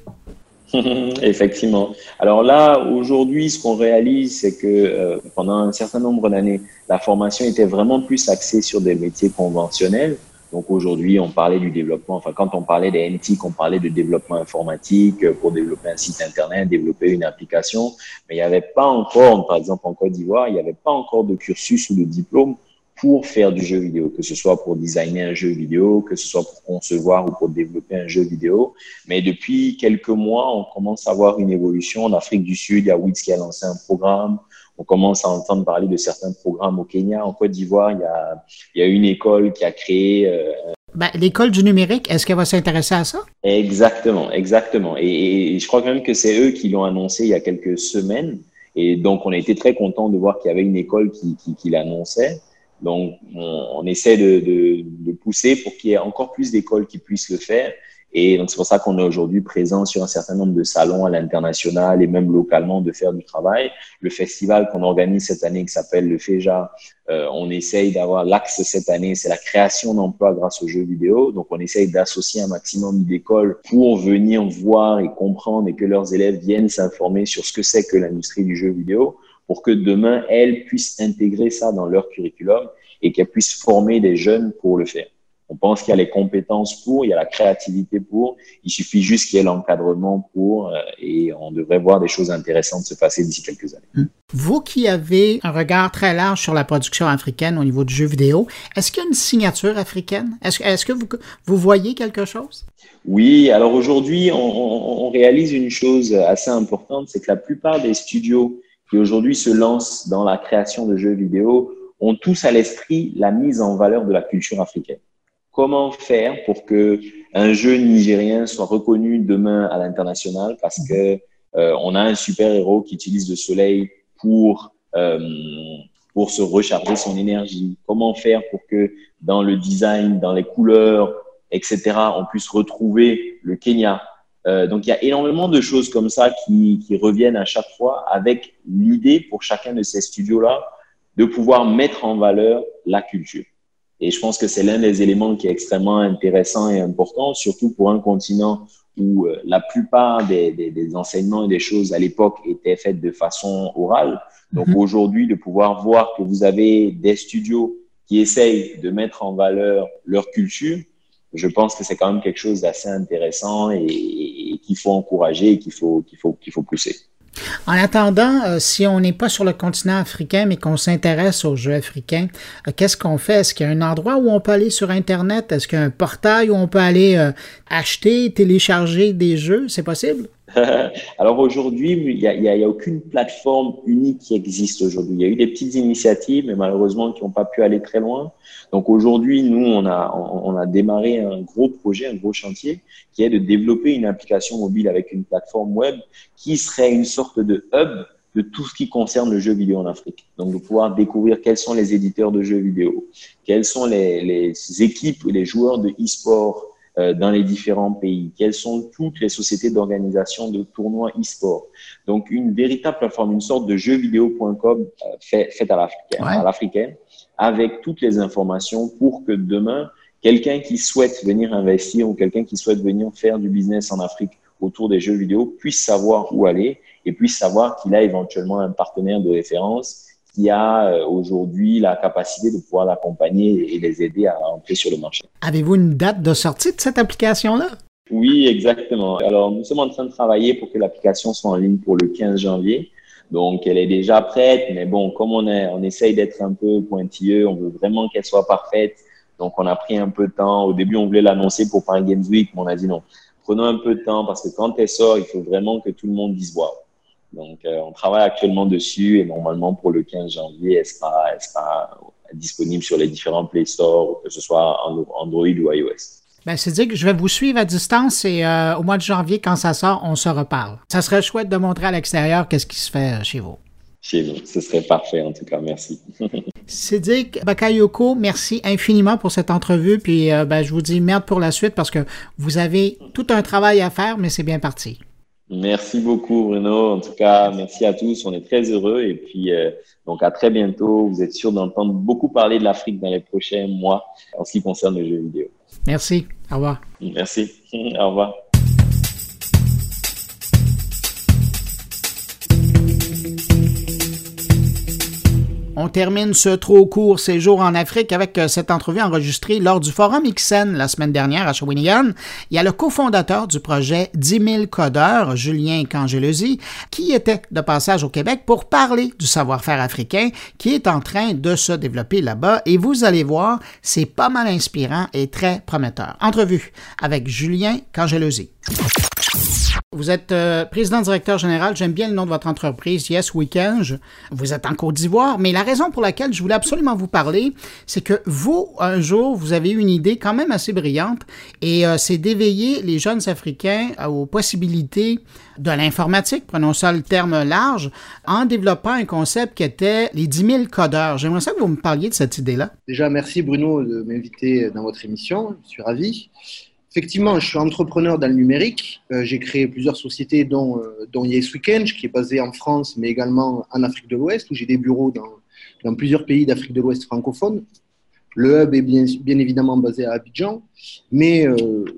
Effectivement. Alors là, aujourd'hui, ce qu'on réalise, c'est que euh, pendant un certain nombre d'années, la formation était vraiment plus axée sur des métiers conventionnels, donc aujourd'hui, on parlait du développement, enfin quand on parlait des NTIC, on parlait de développement informatique pour développer un site internet, développer une application, mais il n'y avait pas encore, par exemple en Côte d'Ivoire, il n'y avait pas encore de cursus ou de diplôme pour faire du jeu vidéo, que ce soit pour designer un jeu vidéo, que ce soit pour concevoir ou pour développer un jeu vidéo. Mais depuis quelques mois, on commence à voir une évolution. En Afrique du Sud, il y a WITS qui a lancé un programme. On commence à entendre parler de certains programmes au Kenya. En Côte d'Ivoire, il y a, il y a une école qui a créé. Euh, ben, L'école du numérique, est-ce qu'elle va s'intéresser à ça? Exactement, exactement. Et, et je crois quand même que c'est eux qui l'ont annoncé il y a quelques semaines. Et donc, on a été très content de voir qu'il y avait une école qui, qui, qui l'annonçait. Donc, on, on essaie de, de, de pousser pour qu'il y ait encore plus d'écoles qui puissent le faire. Et donc, c'est pour ça qu'on est aujourd'hui présent sur un certain nombre de salons à l'international et même localement de faire du travail. Le festival qu'on organise cette année qui s'appelle le FEJA, euh, on essaye d'avoir l'axe cette année, c'est la création d'emplois grâce aux jeux vidéo. Donc, on essaye d'associer un maximum d'écoles pour venir voir et comprendre et que leurs élèves viennent s'informer sur ce que c'est que l'industrie du jeu vidéo pour que demain, elles puissent intégrer ça dans leur curriculum et qu'elles puissent former des jeunes pour le faire. On pense qu'il y a les compétences pour, il y a la créativité pour, il suffit juste qu'il y ait l'encadrement pour euh, et on devrait voir des choses intéressantes se passer d'ici quelques années. Hum. Vous qui avez un regard très large sur la production africaine au niveau du jeu vidéo, est-ce qu'il y a une signature africaine? Est-ce est que vous, vous voyez quelque chose? Oui, alors aujourd'hui, on, on, réalise une chose assez importante, c'est que la plupart des studios qui aujourd'hui se lancent dans la création de jeux vidéo ont tous à l'esprit la mise en valeur de la culture africaine comment faire pour que un jeu nigérien soit reconnu demain à l'international parce que euh, on a un super héros qui utilise le soleil pour euh, pour se recharger son énergie. Comment faire pour que dans le design, dans les couleurs, etc., on puisse retrouver le Kenya? Euh, donc il y a énormément de choses comme ça qui, qui reviennent à chaque fois avec l'idée pour chacun de ces studios-là de pouvoir mettre en valeur la culture. Et je pense que c'est l'un des éléments qui est extrêmement intéressant et important, surtout pour un continent où euh, la plupart des, des, des, enseignements et des choses à l'époque étaient faites de façon orale. Donc -hmm. aujourd'hui, de pouvoir voir que vous avez des studios qui essayent de mettre en valeur leur culture, je pense que c'est quand même quelque chose d'assez intéressant et, et, et qu'il faut encourager et qu'il faut, qu'il faut, qu'il faut pousser. En attendant, euh, si on n'est pas sur le continent africain, mais qu'on s'intéresse aux jeux africains, euh, qu'est-ce qu'on fait? Est-ce qu'il y a un endroit où on peut aller sur Internet? Est-ce qu'il y a un portail où on peut aller euh, acheter, télécharger des jeux? C'est possible? Alors aujourd'hui, il n'y a, aucune plateforme unique qui existe aujourd'hui. Il y a eu des petites initiatives, mais malheureusement qui n'ont pas pu aller très loin. Donc aujourd'hui, nous, on a, démarré un gros projet, un gros chantier, qui est de développer une application mobile avec une plateforme web qui serait une sorte de hub de tout ce qui concerne le jeu vidéo en Afrique. Donc, de pouvoir découvrir quels sont les éditeurs de jeux vidéo, quelles sont les, équipes, les joueurs de e-sport dans les différents pays, quelles sont toutes les sociétés d'organisation de tournois e-sport? Donc, une véritable plateforme, une sorte de jeuxvideo.com euh, fait, faite à l'africaine, avec toutes les informations pour que demain, quelqu'un qui souhaite venir investir ou quelqu'un qui souhaite venir faire du business en Afrique autour des jeux vidéo puisse savoir où aller et puisse savoir qu'il a éventuellement un partenaire de référence qui a euh, aujourd'hui la capacité de pouvoir l'accompagner et les aider à entrer sur le marché. Avez-vous une date de sortie de cette application-là? Oui, exactement. Alors, nous sommes en train de travailler pour que l'application soit en ligne pour le 15 janvier. Donc, elle est déjà prête, mais bon, comme on, est, on essaye d'être un peu pointilleux, on veut vraiment qu'elle soit parfaite. Donc, on a pris un peu de temps. Au début, on voulait l'annoncer pour Paris Games Week, mais on a dit non, prenons un peu de temps parce que quand elle sort, il faut vraiment que tout le monde dise wow. Donc, euh, on travaille actuellement dessus et normalement pour le 15 janvier, elle sera, elle sera disponible sur les différents Play Store, que ce soit Android ou iOS. Ben, c'est dire que je vais vous suivre à distance et euh, au mois de janvier, quand ça sort, on se reparle. Ça serait chouette de montrer à l'extérieur qu'est-ce qui se fait euh, chez vous. Chez vous, ce serait parfait en tout cas, merci. Cédric Bakayoko, merci infiniment pour cette entrevue. Puis ben, je vous dis merde pour la suite parce que vous avez tout un travail à faire, mais c'est bien parti. Merci beaucoup, Bruno. En tout cas, merci à tous. On est très heureux. Et puis, euh, donc, à très bientôt. Vous êtes sûr d'entendre beaucoup parler de l'Afrique dans les prochains mois en ce qui concerne les jeux vidéo. Merci. Au revoir. Merci. Au revoir. On termine ce trop court séjour en Afrique avec euh, cette entrevue enregistrée lors du Forum XN la semaine dernière à Shawinigan. Il y a le cofondateur du projet 10 000 codeurs, Julien Cangelosi, qui était de passage au Québec pour parler du savoir-faire africain qui est en train de se développer là-bas. Et vous allez voir, c'est pas mal inspirant et très prometteur. Entrevue avec Julien Cangelosi. Vous êtes euh, président directeur général, j'aime bien le nom de votre entreprise, Yes Weekend. Vous êtes en Côte d'Ivoire, mais la raison pour laquelle je voulais absolument vous parler, c'est que vous, un jour, vous avez eu une idée quand même assez brillante, et euh, c'est d'éveiller les jeunes Africains aux possibilités de l'informatique, prenons ça le terme large, en développant un concept qui était les 10 000 codeurs. J'aimerais ça que vous me parliez de cette idée-là. Déjà, merci Bruno de m'inviter dans votre émission, je suis ravi. Effectivement, je suis entrepreneur dans le numérique. Euh, j'ai créé plusieurs sociétés, dont, euh, Yes Weekend, qui est basée en France, mais également en Afrique de l'Ouest, où j'ai des bureaux dans, plusieurs pays d'Afrique de l'Ouest francophone. Le hub est bien, évidemment basé à Abidjan, mais euh,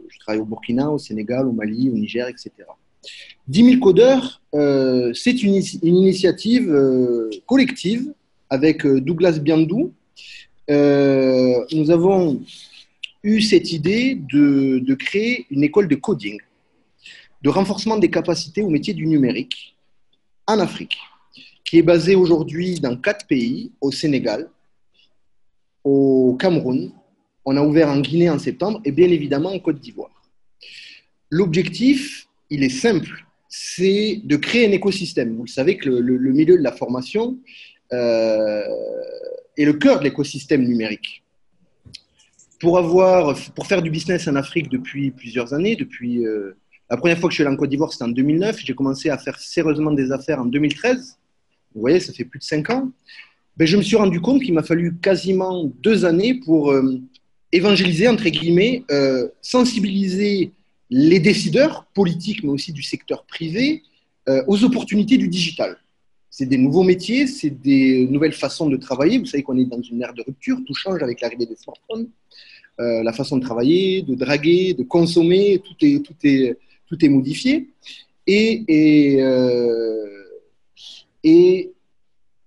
je travaille au Burkina, au Sénégal, au Mali, au Niger, etc. 10 000 codeurs, c'est une, une, initiative collective avec Douglas Biandou. nous avons eu cette idée de, créer une école de coding, de renforcement des capacités au métier du numérique en Afrique, qui est basée aujourd'hui dans quatre pays, au Sénégal, au Cameroun, on a ouvert en Guinée en septembre et bien évidemment en Côte d'Ivoire. L'objectif, il est simple, c'est de créer un écosystème. Vous savez que le, le, milieu de la formation euh, est le cœur de l'écosystème numérique pour, avoir, pour faire du business en Afrique depuis plusieurs années, depuis euh, la première fois que je suis allé en Côte d'Ivoire, c'était en 2009. J'ai commencé à faire sérieusement des affaires en 2013. Vous voyez, ça fait plus de cinq ans. Ben, je me suis rendu compte qu'il m'a fallu quasiment deux années pour euh, évangéliser, entre guillemets, euh, sensibiliser les décideurs politiques, mais aussi du secteur privé, aux opportunités du digital. C'est des nouveaux métiers, c'est des nouvelles façons de travailler. Vous savez qu'on est dans une ère de rupture, tout change avec l'arrivée des smartphones. Euh, la façon de travailler, de draguer, de consommer, tout est, tout est, tout est modifié. Et, et, euh,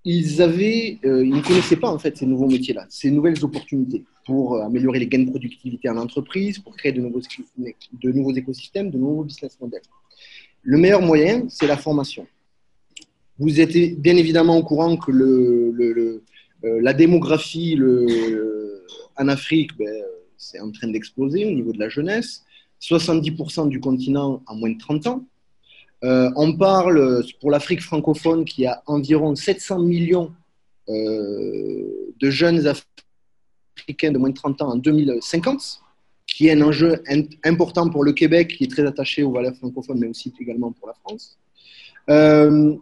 ils avaient, euh, ils ne connaissaient pas en fait ces nouveaux métiers-là, ces nouvelles opportunités pour améliorer les gains de productivité en entreprise, pour créer de nouveaux, de nouveaux écosystèmes, de nouveaux business models. Le meilleur moyen, c'est la formation. Vous êtes bien évidemment au courant que le, la démographie le, en Afrique, ben, c'est en train d'exploser au niveau de la jeunesse. 70% du continent en moins de 30 ans. Euh, on parle pour l'Afrique francophone qui a environ 700 millions euh, de jeunes africains de moins de 30 ans en 2050, qui est un enjeu important pour le Québec, qui est très attaché aux valeurs francophones, mais aussi également pour la France. Euh,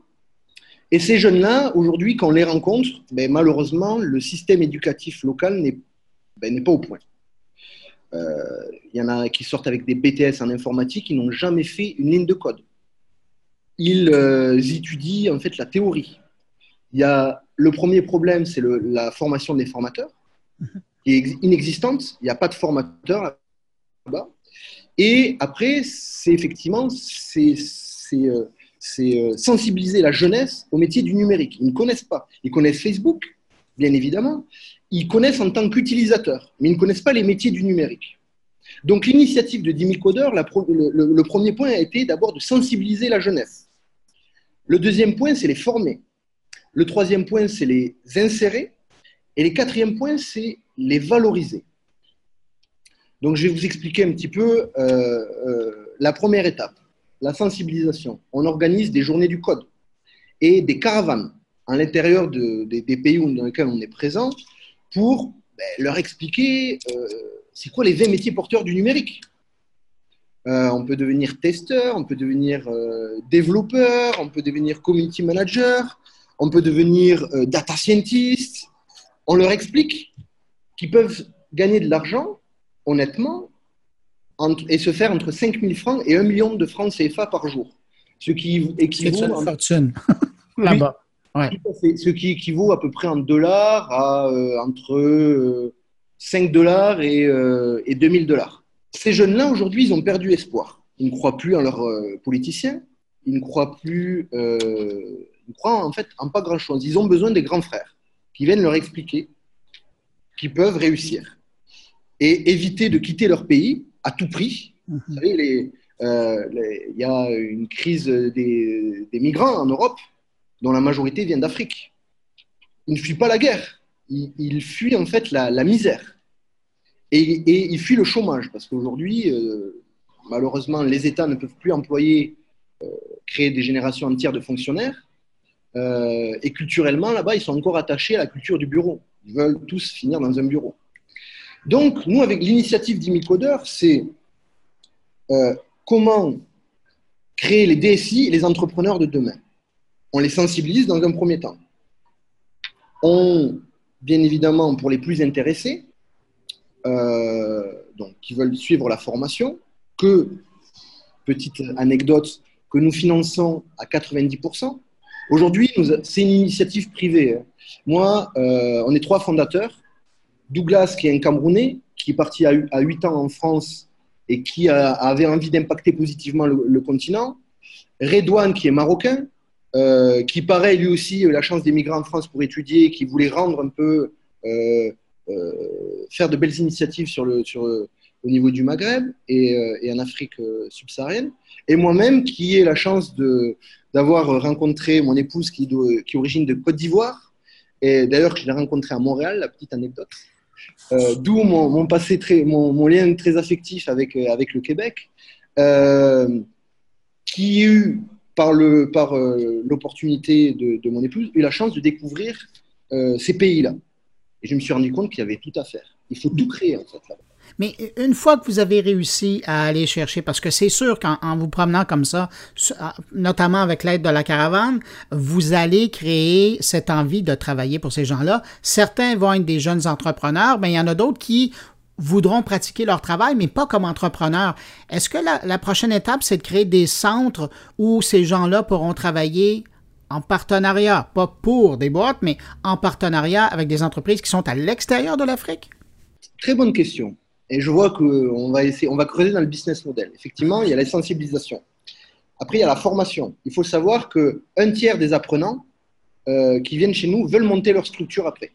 Et ces jeunes-là, aujourd'hui, quand on les rencontre, ben, malheureusement, le système éducatif local n'est ben, pas au point. Euh, il y en a qui sortent avec des BTS en informatique, qui n'ont jamais fait une ligne de code. Ils euh, étudient en fait la théorie. Y a le premier problème, c'est la formation des formateurs, qui est inexistante. Il n'y a pas de formateur là-bas. Et après, c'est effectivement, c'est euh, sensibiliser la jeunesse au métier du numérique. Ils ne connaissent pas. Ils connaissent Facebook, bien évidemment, ils connaissent en tant qu'utilisateurs, mais ils ne connaissent pas les métiers du numérique. Donc l'initiative de 10 000 codeurs, le, premier point a été d'abord de sensibiliser la jeunesse. Le deuxième point, c'est les former. Le troisième point, c'est les insérer. Et le quatrième point, c'est les valoriser. Donc je vais vous expliquer un petit peu euh, euh, la première étape, la sensibilisation. On organise des journées du code et des caravanes à l'intérieur des pays dans lesquels on est présent pour ben, leur expliquer euh, c'est quoi les 20 métiers porteurs du numérique. Euh, on peut devenir testeur, on peut devenir euh, développeur, on peut devenir community manager, on peut devenir data scientist. On leur explique qu'ils peuvent gagner de l'argent honnêtement et se faire entre 5 000 francs et 1 million de francs CFA par jour. Ce qui équivaut. C'est une fortune là-bas. Ce qui équivaut à peu près en dollars à euh, entre 5 euh, dollars et, euh, et 2000 dollars. Ces jeunes-là, aujourd'hui, ils ont perdu espoir. Ils ne croient plus en leurs politiciens. Ils ne croient plus. ils croient en fait en pas grand-chose. Ils ont besoin des grands frères qui viennent leur expliquer qu'ils peuvent réussir et éviter de quitter leur pays à tout prix. Mhm. Vous savez, il y a une crise des, des migrants en Europe dont la majorité vient d'Afrique. Ils ne fuient pas la guerre, ils, fuient en fait la, misère. Et, ils fuient le chômage, parce qu'aujourd'hui, euh, malheureusement, les États ne peuvent plus employer, euh, créer des générations entières de fonctionnaires. Euh, et culturellement, là-bas, ils sont encore attachés à la culture du bureau. Ils veulent tous finir dans un bureau. Donc, nous, avec l'initiative d'Imicodeur, c'est comment créer les DSI et les entrepreneurs de demain on les sensibilise dans un premier temps. On, bien évidemment, pour les plus intéressés, euh, donc qui veulent suivre la formation, que, petite anecdote, que nous finançons à 90%. Aujourd'hui, c'est une initiative privée. Hein. Moi, euh, on est trois fondateurs. Douglas, qui est un Camerounais, qui est parti à, 8 ans en France et qui avait envie d'impacter positivement le, le continent. Redouane, qui est marocain, euh, qui pareil lui aussi la chance d'émigrer en France pour étudier, qui voulait rendre un peu, euh, euh, faire de belles initiatives sur le, sur, au niveau du Maghreb et, en Afrique subsaharienne. Et moi-même qui ai la chance d'avoir rencontré mon épouse qui, qui est origine de Côte d'Ivoire. Et d'ailleurs, je l'ai rencontrée à Montréal, la petite anecdote. D'où mon, mon, lien très affectif avec, avec le Québec, qui a eu par par euh, l'opportunité de, mon épouse, eu la chance de découvrir euh, ces pays-là. Et je me suis rendu compte qu'il y avait tout à faire. Il faut tout créer en fait. Mais une fois que vous avez réussi à aller chercher, parce que c'est sûr qu'en vous promenant comme ça, notamment avec l'aide de la caravane, vous allez créer cette envie de travailler pour ces gens-là. Certains vont être des jeunes entrepreneurs, mais il y en a d'autres qui voudront pratiquer leur travail, mais pas comme entrepreneurs. Est-ce que la, prochaine étape, c'est de créer des centres où ces gens-là pourront travailler en partenariat, pas pour des boîtes, mais en partenariat avec des entreprises qui sont à l'extérieur de l'Afrique? Très bonne question. Et je vois qu'on va essayer, on va creuser dans le business model. Effectivement, il y a la sensibilisation. Après, il y a la formation. Il faut savoir qu'un tiers des apprenants euh, qui viennent chez nous veulent monter leur structure après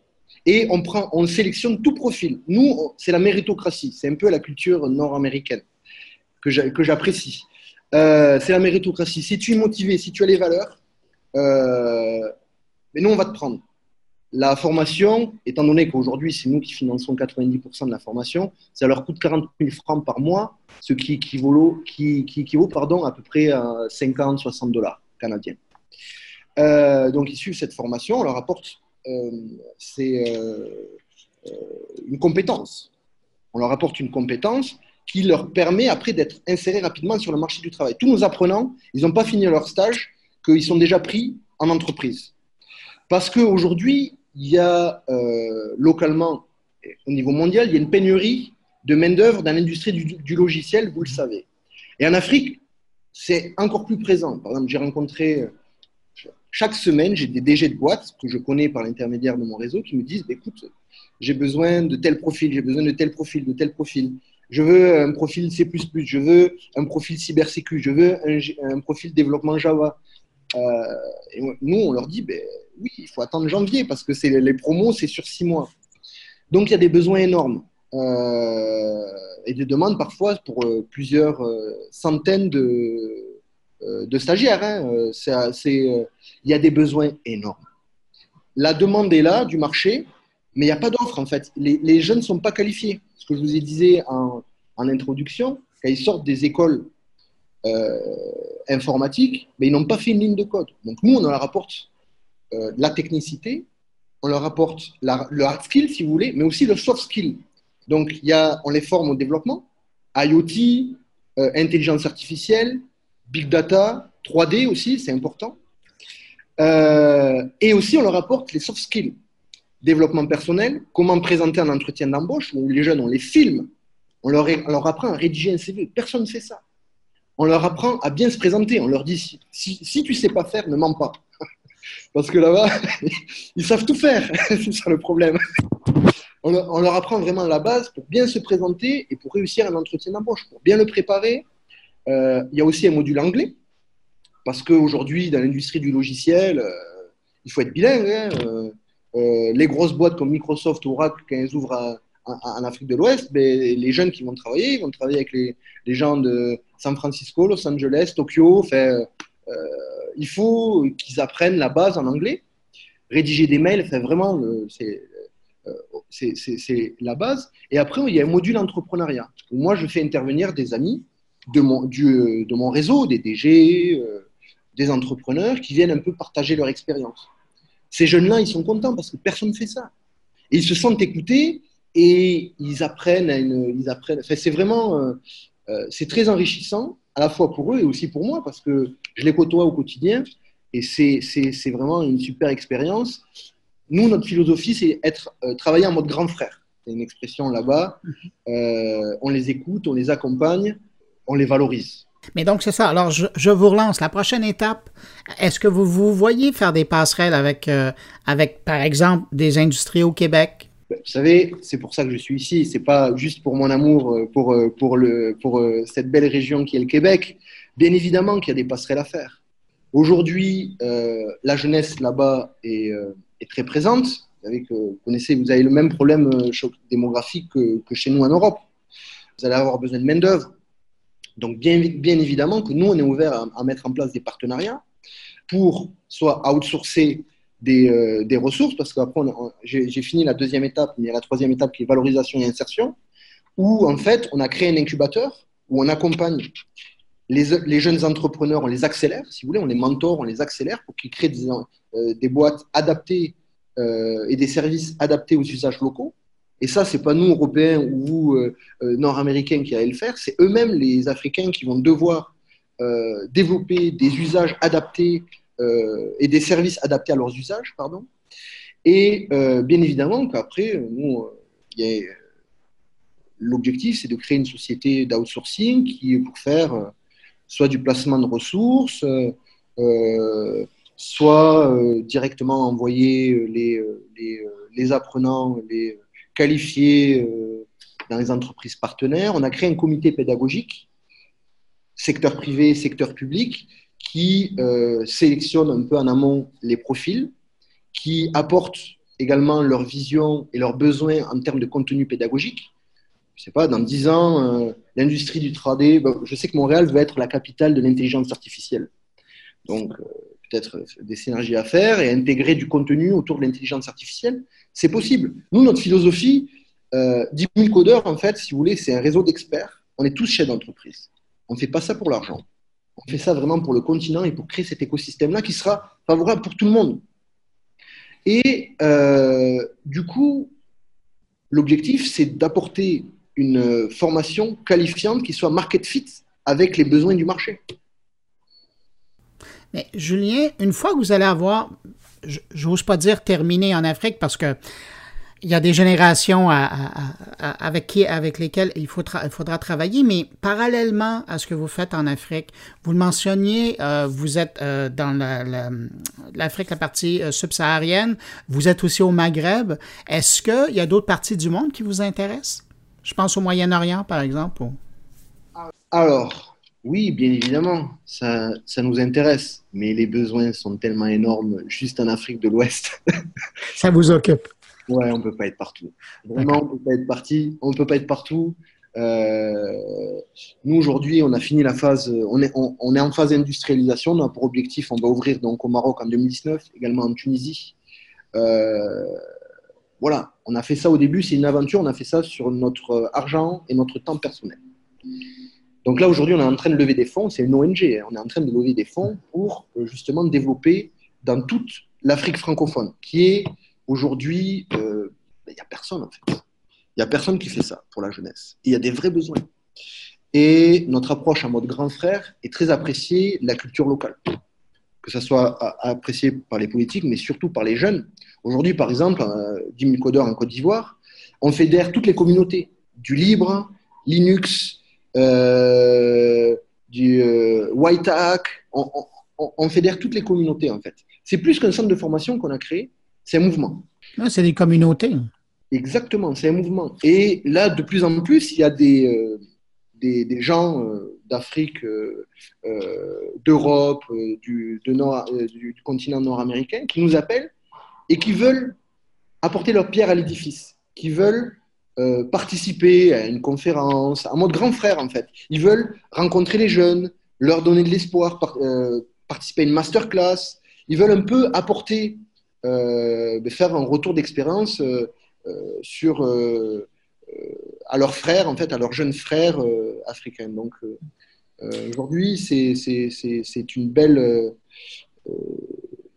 et on, prend, on sélectionne tout profil. Nous, c'est la méritocratie, c'est un peu la culture nord-américaine que j'apprécie. Euh, c'est la méritocratie. Si tu es motivé, si tu as les valeurs, euh, mais nous, on va te prendre. La formation, étant donné qu'aujourd'hui, c'est nous qui finançons 90% de la formation, ça leur coûte 40 000 francs par mois, ce qui équivaut, qui, qui équivaut pardon, à peu près à 50-60 dollars canadiens. Euh, donc, ils suivent cette formation, on leur apporte c'est euh, euh, une compétence. On leur apporte une compétence qui leur permet après d'être insérés rapidement sur le marché du travail. Tous nos apprenants, ils n'ont pas fini leur stage, qu'ils sont déjà pris en entreprise. Parce qu'aujourd'hui, il y a euh, localement, au niveau mondial, il y a une pénurie de main-d'œuvre dans l'industrie du, logiciel, vous le savez. Et en Afrique, c'est encore plus présent. Par exemple, j'ai rencontré chaque semaine, j'ai des DG de boîtes que je connais par l'intermédiaire de mon réseau qui me disent bah, écoute, j'ai besoin de tel profil, j'ai besoin de tel profil, de tel profil. Je veux un profil C, je veux un profil cybersécu, je veux un, profil développement Java. Euh, et nous, on leur dit ben, oui, il faut attendre janvier parce que les promos, c'est sur six mois. Donc, il y a des besoins énormes. Euh, et des demandes parfois pour euh, plusieurs centaines de, de stagiaires. Hein. il y a des besoins énormes. La demande est là du marché, mais il n'y a pas d'offre en fait. Les, jeunes ne sont pas qualifiés. Ce que je vous ai dit en, introduction, quand ils sortent des écoles euh, informatiques, mais ils n'ont pas fait une ligne de code. Donc nous, on leur apporte euh, la technicité, on leur apporte le hard skill, si vous voulez, mais aussi le soft skill. Donc y a, on les forme au développement, IoT, euh, intelligence artificielle, big data, 3D aussi, c'est important. et aussi, on leur apporte les soft skills développement personnel, comment présenter un entretien d'embauche, où les jeunes, on les filme, on leur, apprend à rédiger un CV. Personne ne fait ça. On leur apprend à bien se présenter. On leur dit, si, si, tu ne sais pas faire, ne mens pas. Parce que là-bas, ils savent tout faire. C'est ça le problème. On leur, apprend vraiment la base pour bien se présenter et pour réussir un entretien d'embauche, pour bien le préparer. Euh, il y a aussi un module anglais, parce qu'aujourd'hui, dans l'industrie du logiciel, euh, il faut être bilingue. Hein, euh, les grosses boîtes comme Microsoft ou Oracle, quand elles ouvrent en Afrique de l'Ouest, ben, les jeunes qui vont travailler, ils vont travailler avec les, gens de San Francisco, Los Angeles, Tokyo. Il faut qu'ils apprennent la base en anglais. Rédiger des mails, vraiment, euh, c'est la base. Et après, il y a un module entrepreneuriat. Où moi, je fais intervenir des amis de mon, de mon réseau, des DG, des entrepreneurs qui viennent un peu partager leur expérience. Ces jeunes-là, ils sont contents parce que personne ne fait ça. Et ils se sentent écoutés et ils apprennent apprennent. C'est vraiment, euh, euh, c'est très enrichissant à la fois pour eux et aussi pour moi parce que je les côtoie au quotidien et c'est, vraiment une super expérience. Nous, notre philosophie, c'est être euh, travailler en mode grand frère. C'est une expression là-bas. on les écoute, on les accompagne, on les valorise. Mais donc, c'est ça. Alors, je, vous relance. La prochaine étape, est-ce que vous vous voyez faire des passerelles avec, euh, avec par exemple, des industries au Québec? Vous savez, c'est pour ça que je suis ici. C'est pas juste pour mon amour euh, pour, euh, pour, le, pour cette belle région qui est le Québec. Bien évidemment qu'il y a des passerelles à faire. Aujourd'hui, la jeunesse là-bas est, est, très présente. Vous, vous, connaissez, vous avez le même problème démographique que, que chez nous en Europe. Vous allez avoir besoin de main-d'œuvre donc, bien, évidemment que nous, on est ouvert à, mettre en place des partenariats pour soit outsourcer des, euh, ressources, parce qu'après, j'ai fini la deuxième étape, mais il y a la troisième étape qui est valorisation et insertion, où en fait, on a créé un incubateur où on accompagne les, jeunes entrepreneurs, on les accélère, si vous voulez, on les mentor, on les accélère pour qu'ils créent des, euh, boîtes adaptées euh, et des services adaptés aux usages locaux. Et ça, c'est pas nous, Européens ou vous, euh, euh, Nord-Américains, qui allez le faire, c'est eux-mêmes, les Africains, qui vont devoir euh, développer des usages adaptés et des services adaptés à leurs usages, pardon. Et bien évidemment qu'après, nous, l'objectif, c'est de créer une société d'outsourcing qui est pour faire soit du placement de ressources, soit directement envoyer les, les, les apprenants, les qualifiés euh, dans les entreprises partenaires. On a créé un comité pédagogique, secteur privé, secteur public, qui euh, sélectionne un peu en amont les profils, qui apporte également leur vision et leurs besoins en termes de contenu pédagogique. Je sais pas, dans dix ans, euh, l'industrie du 3D, je sais que Montréal va être la capitale de l'intelligence artificielle. Donc, peut-être des synergies à faire et intégrer du contenu autour de l'intelligence artificielle. C'est possible. Nous, notre philosophie, euh, 10 000 codeurs, en fait, si vous voulez, c'est un réseau d'experts. On est tous chefs d'entreprise. On ne fait pas ça pour l'argent. On fait ça vraiment pour le continent et pour créer cet écosystème-là qui sera favorable pour tout le monde. Et euh, du coup, l'objectif, c'est d'apporter une formation qualifiante qui soit market fit avec les besoins du marché. Mais Julien, une fois que vous allez avoir, j'ose pas dire terminé en Afrique parce que il y a des générations avec, qui, avec lesquelles il, faudra travailler, mais parallèlement à ce que vous faites en Afrique, vous le mentionniez, euh, vous êtes euh, dans l'Afrique, la, partie euh, subsaharienne, vous êtes aussi au Maghreb. Est-ce qu'il y a d'autres parties du monde qui vous intéressent? Je pense au Moyen-Orient, par exemple. Alors, oui, bien évidemment, ça, ça nous intéresse, mais les besoins sont tellement énormes juste en Afrique de l'Ouest. ça vous occupe Ouais, on peut pas être partout. Vraiment, on peut pas être parti. On peut pas être partout. Euh, nous aujourd'hui, on a fini la phase. On est, on, est en phase d'industrialisation. On a pour objectif, on va ouvrir donc au Maroc en 2019, également en Tunisie. Euh, voilà, on a fait ça au début. C'est une aventure. On a fait ça sur notre argent et notre temps personnel. Donc là aujourd'hui, on est en train de lever des fonds. C'est une ONG. Hein. On est en train de lever des fonds pour euh, justement développer dans toute l'Afrique francophone, qui est Aujourd'hui, euh, il n'y a personne en fait. Il n'y a personne qui fait ça pour la jeunesse. Il y a des vrais besoins. Et notre approche en mode grand frère est très appréciée de la culture locale. Que ce soit apprécié par les politiques, mais surtout par les jeunes. Aujourd'hui, par exemple, 10 000 codeurs en Côte d'Ivoire, on fédère toutes les communautés du libre, Linux, euh, du euh, White Hack. On, on, fédère toutes les communautés en fait. C'est plus qu'un centre de formation qu'on a créé, c'est un mouvement. c'est des communautés. Exactement, c'est un mouvement. Et là, de plus en plus, il y a des, euh, des, gens euh, d'Afrique, d'Europe, du, du, continent nord-américain qui nous appellent et qui veulent apporter leur pierre à l'édifice, qui veulent participer à une conférence, en mode grand frère en fait. Ils veulent rencontrer les jeunes, leur donner de l'espoir, participer à une masterclass. Ils veulent un peu apporter euh, faire un retour d'expérience euh, euh, sur à leurs frères, en fait, à leurs jeunes frères africains. Donc aujourd'hui, c'est une belle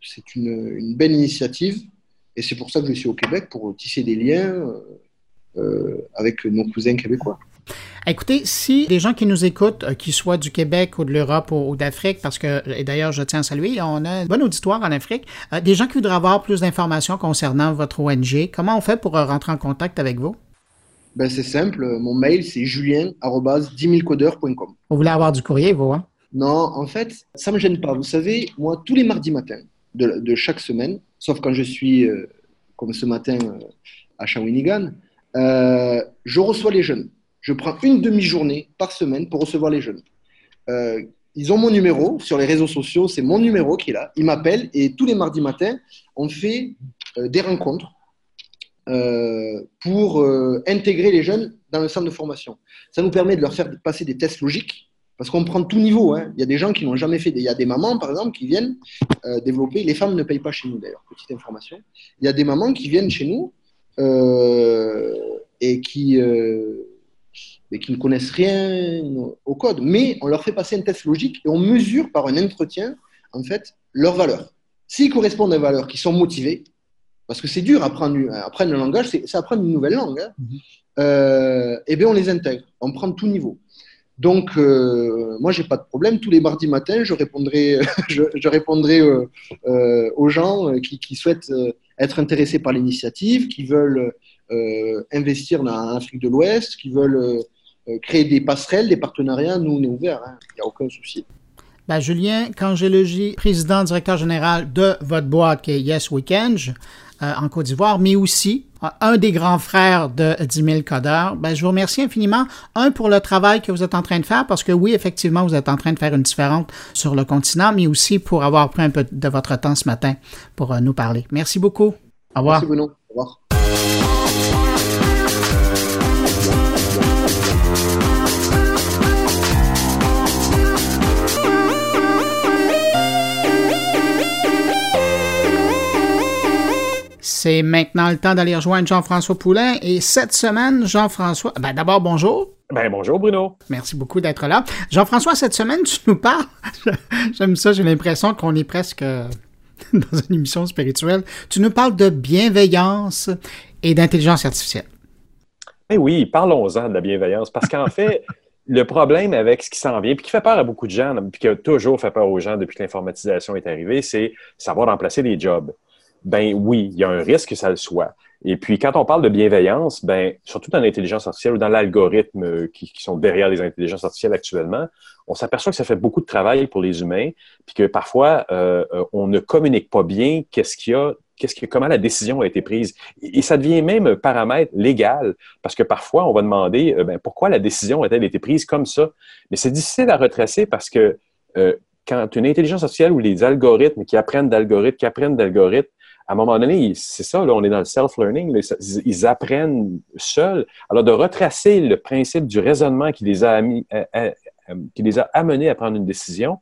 c'est une, une, belle initiative et c'est pour ça que je suis au Québec pour tisser des liens avec nos cousins québécois. Écoutez, si des gens qui nous écoutent, euh, qu'ils soient du Québec ou de l'Europe ou, d'Afrique, parce que, et d'ailleurs, je tiens à saluer, on a un bon auditoire en Afrique, euh, des gens qui voudraient avoir plus d'informations concernant votre ONG, comment on fait pour euh, rentrer en contact avec vous? Ben, c'est simple. Mon mail, c'est julien-10000codeurs.com. Vous voulez avoir du courrier, vous, hein? Non, en fait, ça ne me gêne pas. Vous savez, moi, tous les mardis matins de, chaque semaine, sauf quand je suis, comme ce matin, à Shawinigan, je reçois les jeunes je prends une demi-journée par semaine pour recevoir les jeunes. Euh, ils ont mon numéro sur les réseaux sociaux, c'est mon numéro qui est là. Ils m'appellent et tous les mardis matins, on fait euh, des rencontres euh, pour intégrer les jeunes dans le centre de formation. Ça nous permet de leur faire passer des tests logiques parce qu'on prend tout niveau. Hein. Il y a des gens qui n'ont jamais fait. Il y a des mamans, par exemple, qui viennent développer. Les femmes ne payent pas chez nous, d'ailleurs, petite information. Il y a des mamans qui viennent chez nous et qui et qui ne connaissent rien au code. Mais on leur fait passer un test logique et on mesure par un entretien, en fait, leurs valeurs. S'ils correspondent à des valeurs qui sont motivées, parce que c'est dur apprendre, apprendre un langage, c'est apprendre une nouvelle langue, hein, mhm. euh, eh bien on les intègre, on prend tout niveau. Donc, euh, moi, j'ai pas de problème. Tous les mardis matins, je répondrai, je, répondrai euh, euh, aux gens qui, qui souhaitent être intéressés par l'initiative, qui veulent investir dans l'Afrique de l'Ouest, qui veulent euh, créer des passerelles, des partenariats, nous, on est ouverts, hein. il n'y a aucun souci. Ben, Julien Cangelogi, président, directeur général de votre boîte qui est Yes Weekend euh, en Côte d'Ivoire, mais aussi euh, un des grands frères de 10 000 codeurs. Ben, je vous remercie infiniment. Un, pour le travail que vous êtes en train de faire, parce que oui, effectivement, vous êtes en train de faire une différence sur le continent, mais aussi pour avoir pris un peu de votre temps ce matin pour nous parler. Merci beaucoup. Au revoir. Merci, Bruno. Au revoir. C'est maintenant le temps d'aller rejoindre Jean-François Poulain. Et cette semaine, Jean-François, ben d'abord, bonjour. Ben bonjour Bruno. Merci beaucoup d'être là. Jean-François, cette semaine, tu nous parles. J'aime ça, j'ai l'impression qu'on est presque dans une émission spirituelle. Tu nous parles de bienveillance et d'intelligence artificielle. Eh oui, parlons-en de la bienveillance, parce qu'en fait, le problème avec ce qui s'en vient, puis qui fait peur à beaucoup de gens, puis qui a toujours fait peur aux gens depuis que l'informatisation est arrivée, c'est savoir remplacer les jobs. Ben oui, il y a un risque que ça le soit. Et puis, quand on parle de bienveillance, ben, surtout dans l'intelligence artificielle ou dans l'algorithme euh, qui, sont derrière les intelligences artificielles actuellement, on s'aperçoit que ça fait beaucoup de travail pour les humains, puis que parfois, euh, euh, on ne communique pas bien qu'est-ce qu'il y a qu'est-ce que, comment la décision a été prise. Et, ça devient même un paramètre légal, parce que parfois, on va demander ben, pourquoi la décision a-t-elle été prise comme ça? Mais c'est difficile à retracer parce que quand une intelligence artificielle ou les algorithmes qui apprennent d'algorithmes, qui apprennent d'algorithmes, à un moment donné, c'est ça, on est dans le self-learning, ils apprennent seuls. Alors, de retracer le principe du raisonnement qui les a, euh, euh, euh, qui les a amenés à prendre une décision,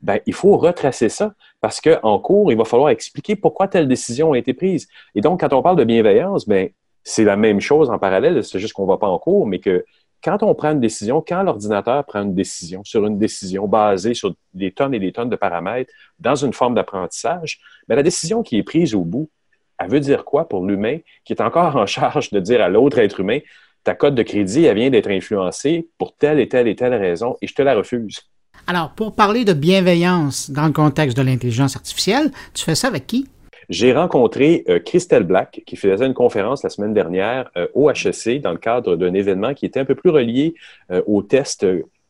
ben, il faut retracer ça parce qu'en cours, il va falloir expliquer pourquoi telle décision a été prise. Et donc, quand on parle de bienveillance, ben, c'est la même chose en parallèle, c'est juste qu'on ne va pas en cours, mais que quand on prend une décision, quand l'ordinateur prend une décision sur une décision basée sur des tonnes et des tonnes de paramètres dans une forme d'apprentissage, mais la décision qui est prise au bout, elle veut dire quoi pour l'humain qui est encore en charge de dire à l'autre être humain, ta cote de crédit, elle vient d'être influencée pour telle et telle et telle raison et je te la refuse. Alors, pour parler de bienveillance dans le contexte de l'intelligence artificielle, tu fais ça avec qui? J'ai rencontré euh, Christelle Black, qui faisait une conférence la semaine dernière euh, au HEC dans le cadre d'un événement qui était un peu plus relié euh, au test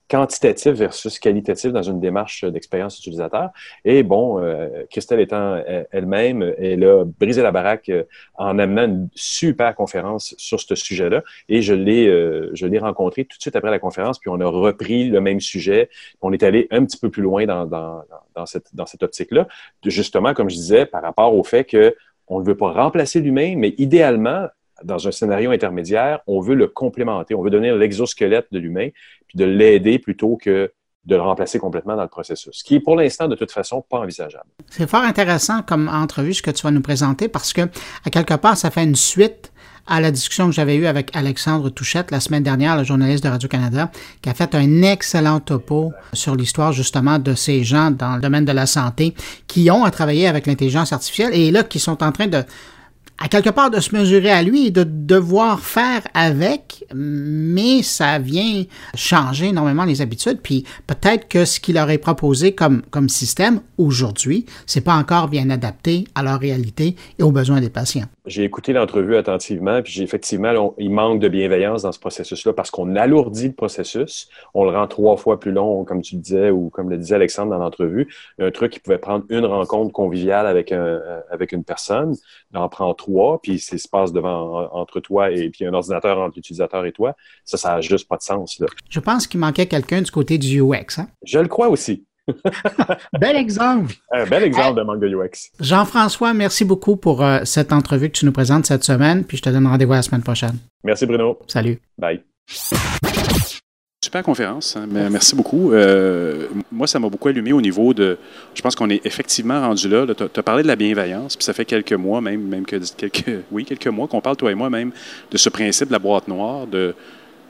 quantitatif versus qualitatif dans une démarche d'expérience utilisateur. Et bon, euh, Christelle étant euh, elle-même, elle a brisé la baraque euh, en amenant une super conférence sur ce sujet-là. Et je l'ai, je l'ai rencontré tout de suite après la conférence, puis on a repris le même sujet. On est allé un petit peu plus loin dans, dans, dans cette, dans cette optique-là, justement, comme je disais, par rapport au fait que on ne veut pas remplacer l'humain, mais idéalement, dans un scénario intermédiaire, on veut le complémenter, on veut donner l'exosquelette de l'humain, puis de l'aider plutôt que de le remplacer complètement dans le processus, ce qui est pour l'instant de toute façon pas envisageable. C'est fort intéressant comme entrevue ce que tu vas nous présenter parce que à quelque part ça fait une suite à la discussion que j'avais eue avec Alexandre Touchette la semaine dernière, le journaliste de Radio-Canada, qui a fait un excellent topo sur l'histoire justement de ces gens dans le domaine de la santé qui ont à travailler avec l'intelligence artificielle et là qui sont en train de à quelque part de se mesurer à lui et de devoir faire avec, mais ça vient changer énormément les habitudes. Puis peut-être que ce qu'il aurait proposé comme, comme système aujourd'hui, c'est pas encore bien adapté à leur réalité et aux besoins des patients. J'ai écouté l'entrevue attentivement, puis effectivement, il manque de bienveillance dans ce processus-là parce qu'on alourdit le processus, on le rend trois fois plus long, comme tu le disais, ou comme le disait Alexandre dans l'entrevue. Un truc qui pouvait prendre une rencontre conviviale avec, un, avec une personne, en prend trois puis c'est se passe devant entre toi et puis un ordinateur entre l'utilisateur et toi, ça, ça n'a juste pas de sens. Je pense qu'il manquait quelqu'un du côté du UX. Hein? Je le crois aussi. Bel exemple. Un bel exemple de manque de UX. Jean-François, merci beaucoup pour euh, cette entrevue que tu nous présentes cette semaine, puis je te donne rendez-vous la semaine prochaine. Merci Bruno. Salut. Bye. Super conférence. Hein. Merci beaucoup. Euh, moi, ça m'a beaucoup allumé au niveau de. Je pense qu'on est effectivement rendu là. tu as, parlé de la bienveillance, puis ça fait quelques mois, même, même que quelques, oui, quelques mois qu'on parle, toi et moi, même, de ce principe de la boîte noire, de,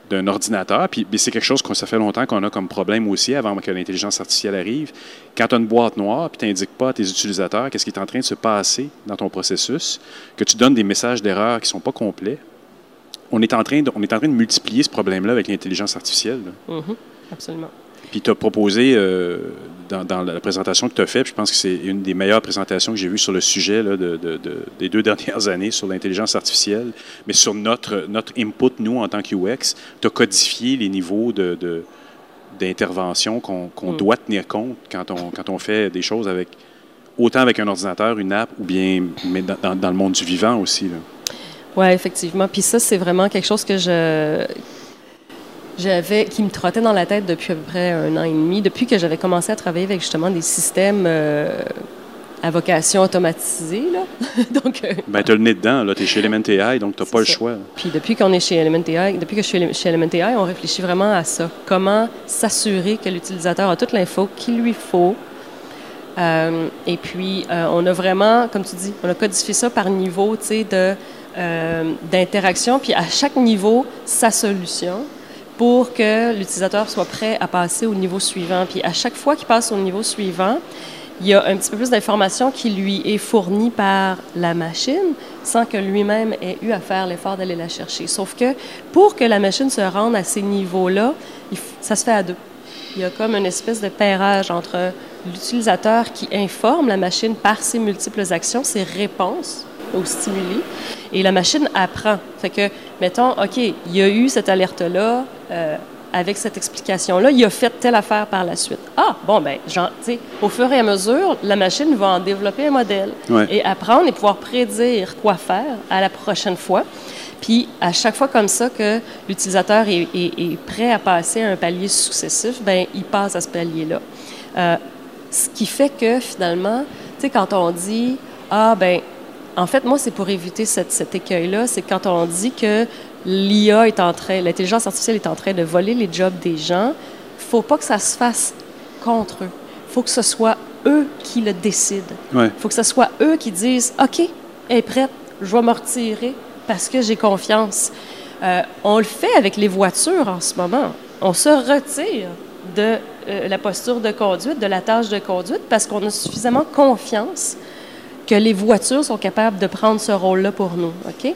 d'un ordinateur. Puis, c'est quelque chose que ça fait longtemps qu'on a comme problème aussi avant que l'intelligence artificielle arrive. Quand tu as une boîte noire, puis tu n'indiques pas à tes utilisateurs qu'est-ce qui est en train de se passer dans ton processus, que tu donnes des messages d'erreur qui ne sont pas complets, on est en train de, on est en train de multiplier ce problème-là avec l'intelligence artificielle. Mm-hmm. absolument. Puis tu as proposé, euh, dans, la présentation que tu as faite, je pense que c'est une des meilleures présentations que j'ai vues sur le sujet de, des deux dernières années sur l'intelligence artificielle, mais sur notre, notre input, nous, en tant qu'UX, tu as codifié les niveaux de, d'intervention qu'on, mm. doit tenir compte quand on, quand on fait des choses avec autant avec un ordinateur, une app, ou bien mais dans, dans le monde du vivant aussi. Là. Oui, effectivement. Puis ça, c'est vraiment quelque chose que je j'avais qui me trottait dans la tête depuis à peu près un an et demi, depuis que j'avais commencé à travailler avec justement des systèmes euh, à vocation automatisée. Là. donc, euh, ben, tu as le nez dedans, tu es chez Element AI, donc tu n'as pas le choix. Puis depuis qu'on est chez Element AI, depuis que je suis chez Element AI, on réfléchit vraiment à ça. Comment s'assurer que l'utilisateur a toute l'info qu'il lui faut. Euh, et puis, on a vraiment, comme tu dis, on a codifié ça par niveau, tu sais, de euh, d'interaction, puis à chaque niveau, sa solution pour que l'utilisateur soit prêt à passer au niveau suivant. Puis à chaque fois qu'il passe au niveau suivant, il y a un petit peu plus d'informations qui lui est fournie par la machine sans que lui-même ait eu à faire l'effort d'aller la chercher. Sauf que pour que la machine se rende à ces niveaux-là, ça se fait à deux. Il y a comme une espèce de pairage entre l'utilisateur qui informe la machine par ses multiples actions, ses réponses aux stimuli, et la machine apprend. Fait que, mettons, OK, il y a eu cette alerte-là, euh, avec cette explication-là, il a fait telle affaire par la suite. Ah, bon, ben, genre, au fur et à mesure, la machine va en développer un modèle et apprendre et pouvoir prédire quoi faire à la prochaine fois. Puis, à chaque fois comme ça que l'utilisateur est, prêt à passer à un palier successif, ben, il passe à ce palier-là. Euh, ce qui fait que, finalement, tu sais, quand on dit, ah, ben, en fait, moi, c'est pour éviter cet écueil-là, c'est quand on dit que l'IA est en train, l'intelligence artificielle est en train de voler les jobs des gens, il faut pas que ça se fasse contre eux. Il faut que ce soit eux qui le décident. Il faut que ce soit eux qui disent OK, elle est prête, je vais me retirer parce que j'ai confiance. Euh, on le fait avec les voitures en ce moment. On se retire de euh, la posture de conduite, de la tâche de conduite, parce qu'on a suffisamment confiance que les voitures sont capables de prendre ce rôle-là pour nous. OK?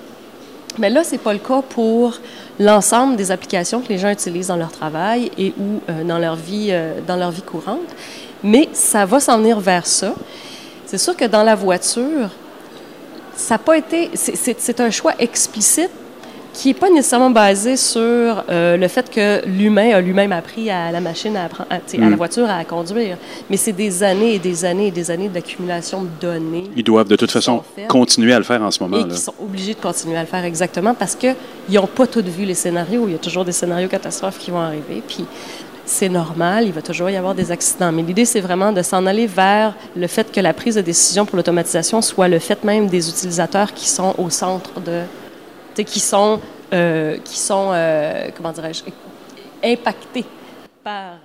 Mais là, ce n'est pas le cas pour l'ensemble des applications que les gens utilisent dans leur travail et ou euh, dans, leur vie, euh, dans leur vie courante. Mais ça va s'en venir vers ça. C'est sûr que dans la voiture, ça n'a pas été. C'est un choix explicite qui n'est pas nécessairement basé sur euh, le fait que l'humain a lui-même appris à la machine, à, à, à la mm. voiture à conduire. Mais c'est des années et des années et des années d'accumulation de données. Ils doivent de toute façon continuer à le faire en ce moment. Et qui sont obligés de continuer à le faire exactement parce qu'ils n'ont pas tout vu les scénarios. Il y a toujours des scénarios catastrophes qui vont arriver. Puis c'est normal, il va toujours y avoir des accidents. Mais l'idée, c'est vraiment de s'en aller vers le fait que la prise de décision pour l'automatisation soit le fait même des utilisateurs qui sont au centre de qui sont, euh, qui sont euh, comment dirais-je, impactés par.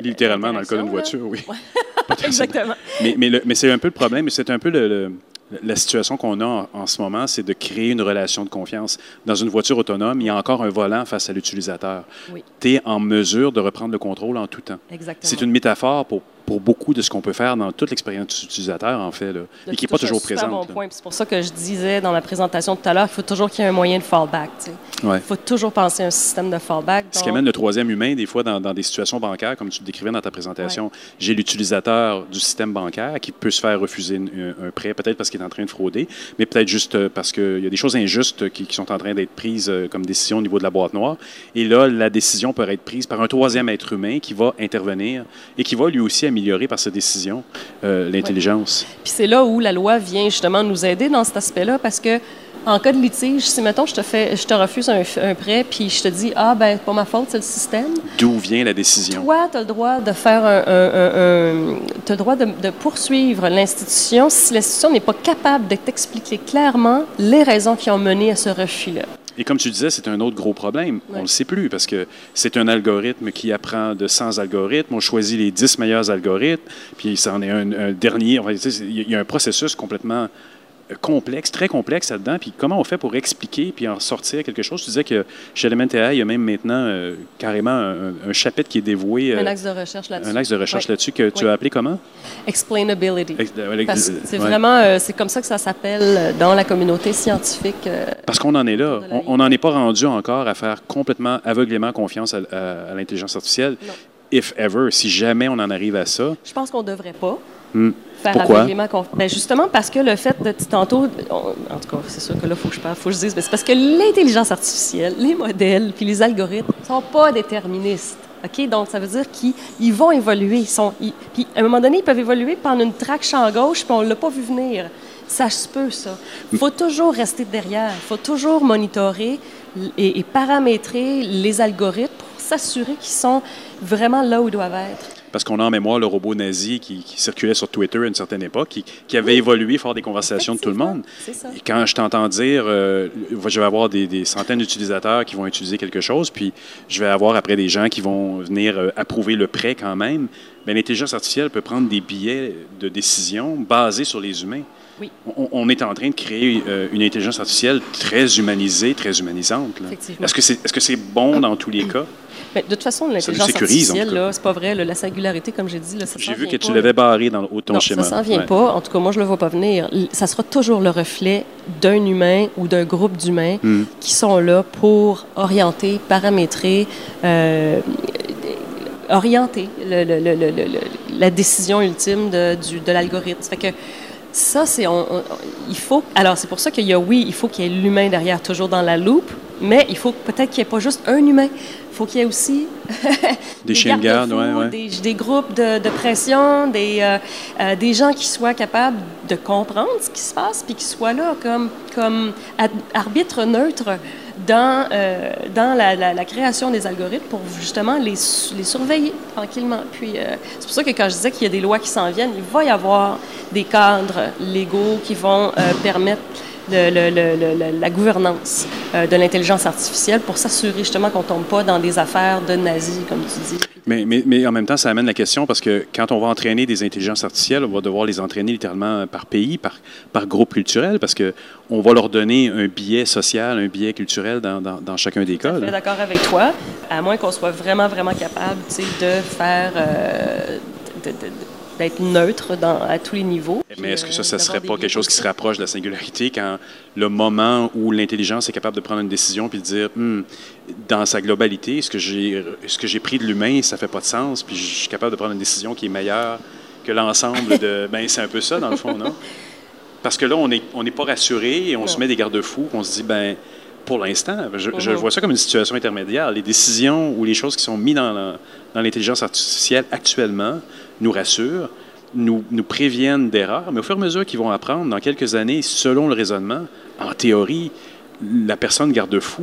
Littéralement, dans le cas d'une voiture, oui. Exactement. Mais, mais, mais c'est un peu le problème, c'est un peu le, la situation qu'on a en, ce moment, c'est de créer une relation de confiance. Dans une voiture autonome, il y a encore un volant face à l'utilisateur. Oui. Tu es en mesure de reprendre le contrôle en tout temps. C'est une métaphore pour pour beaucoup de ce qu'on peut faire dans toute l'expérience utilisateur, en fait, là, et qui n'est pas toujours présente. C'est un bon point. C'est pour ça que je disais dans la présentation tout à l'heure qu'il faut toujours qu'il y ait un moyen de fallback. Il faut toujours penser à un système de fallback. Ce qui amène le troisième humain, des fois, dans, des situations bancaires, comme tu le décrivais dans ta présentation. J'ai l'utilisateur du système bancaire qui peut se faire refuser un, prêt, peut-être parce qu'il est en train de frauder, mais peut-être juste euh, parce qu'il y a des choses injustes qui, sont en train d'être prises euh, comme décision au niveau de la boîte noire. Et là, la décision peut être prise par un troisième être humain qui va intervenir et qui va lui aussi améliorer par sa décision euh, l'intelligence. Puis c'est là où la loi vient justement nous aider dans cet aspect-là parce que en cas de litige, si mettons je te fais, je te refuse un, prêt, puis je te dis ah ben pas ma faute, c'est le système. D'où vient la décision? Toi, tu as le droit de faire un, as le droit de, de poursuivre l'institution si l'institution n'est pas capable de t'expliquer clairement les raisons qui ont mené à ce refus-là. Et comme tu disais, c'est un autre gros problème. On ne le sait plus parce que c'est un algorithme qui apprend de 100 algorithmes. On choisit les 10 meilleurs algorithmes, puis ça en est un, un dernier. Il y a un processus complètement complexe, très complexe là-dedans. Puis comment on fait pour expliquer puis en sortir quelque chose? Tu disais que chez Elemental, il y a même maintenant euh, carrément un, chapitre qui est dévoué. un axe de recherche là-dessus. Un axe de recherche là-dessus que tu as appelé comment? Explainability. c'est vraiment, euh, c'est comme ça que ça s'appelle dans la communauté scientifique. Euh, Parce qu'on en est là. On n'en est pas rendu encore à faire complètement aveuglément confiance à, l'intelligence artificielle. If ever, si jamais on en arrive à ça. Je pense qu'on ne devrait pas. Pourquoi? Ben justement parce que le fait de tantôt, en tout cas, c'est sûr que là, il faut que je parle, faut que je dise, mais c'est parce que l'intelligence artificielle, les modèles, puis les algorithmes sont pas déterministes. OK? Donc, ça veut dire qu'ils vont évoluer. Ils sont, puis, à un moment donné, ils peuvent évoluer pendant une traque champ gauche, puis on ne l'a pas vu venir. Ça se peut, ça. Il faut toujours rester derrière. Il faut toujours monitorer et, et paramétrer les algorithmes pour s'assurer qu'ils sont vraiment là où ils doivent être parce qu'on a en mémoire le robot nazi qui, circulait sur Twitter à une certaine époque, qui, avait évolué fort des conversations de tout le monde. Et quand je t'entends dire, euh, je vais avoir des, centaines d'utilisateurs qui vont utiliser quelque chose, puis je vais avoir après des gens qui vont venir euh, approuver le prêt quand même, bien, l'intelligence artificielle peut prendre des billets de décision basés sur les humains. Oui. On, on est en train de créer euh, une intelligence artificielle très humanisée, très humanisante. Est-ce que c'est est -ce c'est bon dans tous les cas? Mais de toute façon, l'intelligence artificielle, c'est pas vrai. là, la singularité, comme j'ai dit, là, ça J'ai vu que tu l'avais barré dans au ton non, schéma. ça s'en vient Ouais. pas. En tout cas, moi, je le vois pas venir. Ça sera toujours le reflet d'un humain ou d'un groupe d'humains Hmm. qui sont là pour orienter, paramétrer, euh, orienter le- le- le- le- le- le- la décision ultime de, du- de l'algorithme. Ça fait que ça, c'est on- on- il faut. Alors, c'est pour ça qu'il y a oui, il faut qu'il y ait l'humain derrière, toujours dans la loupe, mais il faut peut-être qu'il n'y ait pas juste un humain. Il faut qu'il y ait aussi Des chiens de garde, ouais, ouais. Des, des groupes de, de pression, des, euh, euh, des gens qui soient capables de comprendre ce qui se passe, puis qui soient là comme, comme arbitre neutre dans, euh, dans la, la- création des algorithmes pour justement les, les surveiller tranquillement. Puis euh, c'est pour ça que quand je disais qu'il y a des lois qui s'en viennent, il va y avoir des cadres légaux qui vont euh, permettre le- la gouvernance euh, de l'intelligence artificielle pour s'assurer justement qu'on ne tombe pas dans des affaires de nazis, comme tu dis. Mais, mais, mais en même temps, ça amène la question parce que quand on va entraîner des intelligences artificielles, on va devoir les entraîner littéralement par pays, par, par groupe culturel, parce que on va leur donner un biais social, un biais culturel dans, dans, dans chacun des cas. Je suis d'accord avec toi, à moins qu'on soit vraiment, vraiment capable de faire, euh, de- de- de- d'être neutre dans, à tous les niveaux. Mais est-ce que ça, ça euh, serait pas quelque chose qui se rapproche de la singularité quand le moment où l'intelligence est capable de prendre une décision puis de dire, Hmm, dans sa globalité, ce que j'ai, pris de l'humain, ça fait pas de sens, puis je suis capable de prendre une décision qui est meilleure que l'ensemble de. ben, c'est un peu ça dans le fond, non? Parce que là, on n'est on n'est pas rassuré et on se met des garde-fous, on se dit, ben. Pour l'instant, je, je vois ça comme une situation intermédiaire. Les décisions ou les choses qui sont mises dans l'intelligence artificielle actuellement nous rassurent, nous, nous préviennent d'erreurs, mais au fur et à mesure qu'ils vont apprendre, dans quelques années, selon le raisonnement, en théorie, la personne garde-fou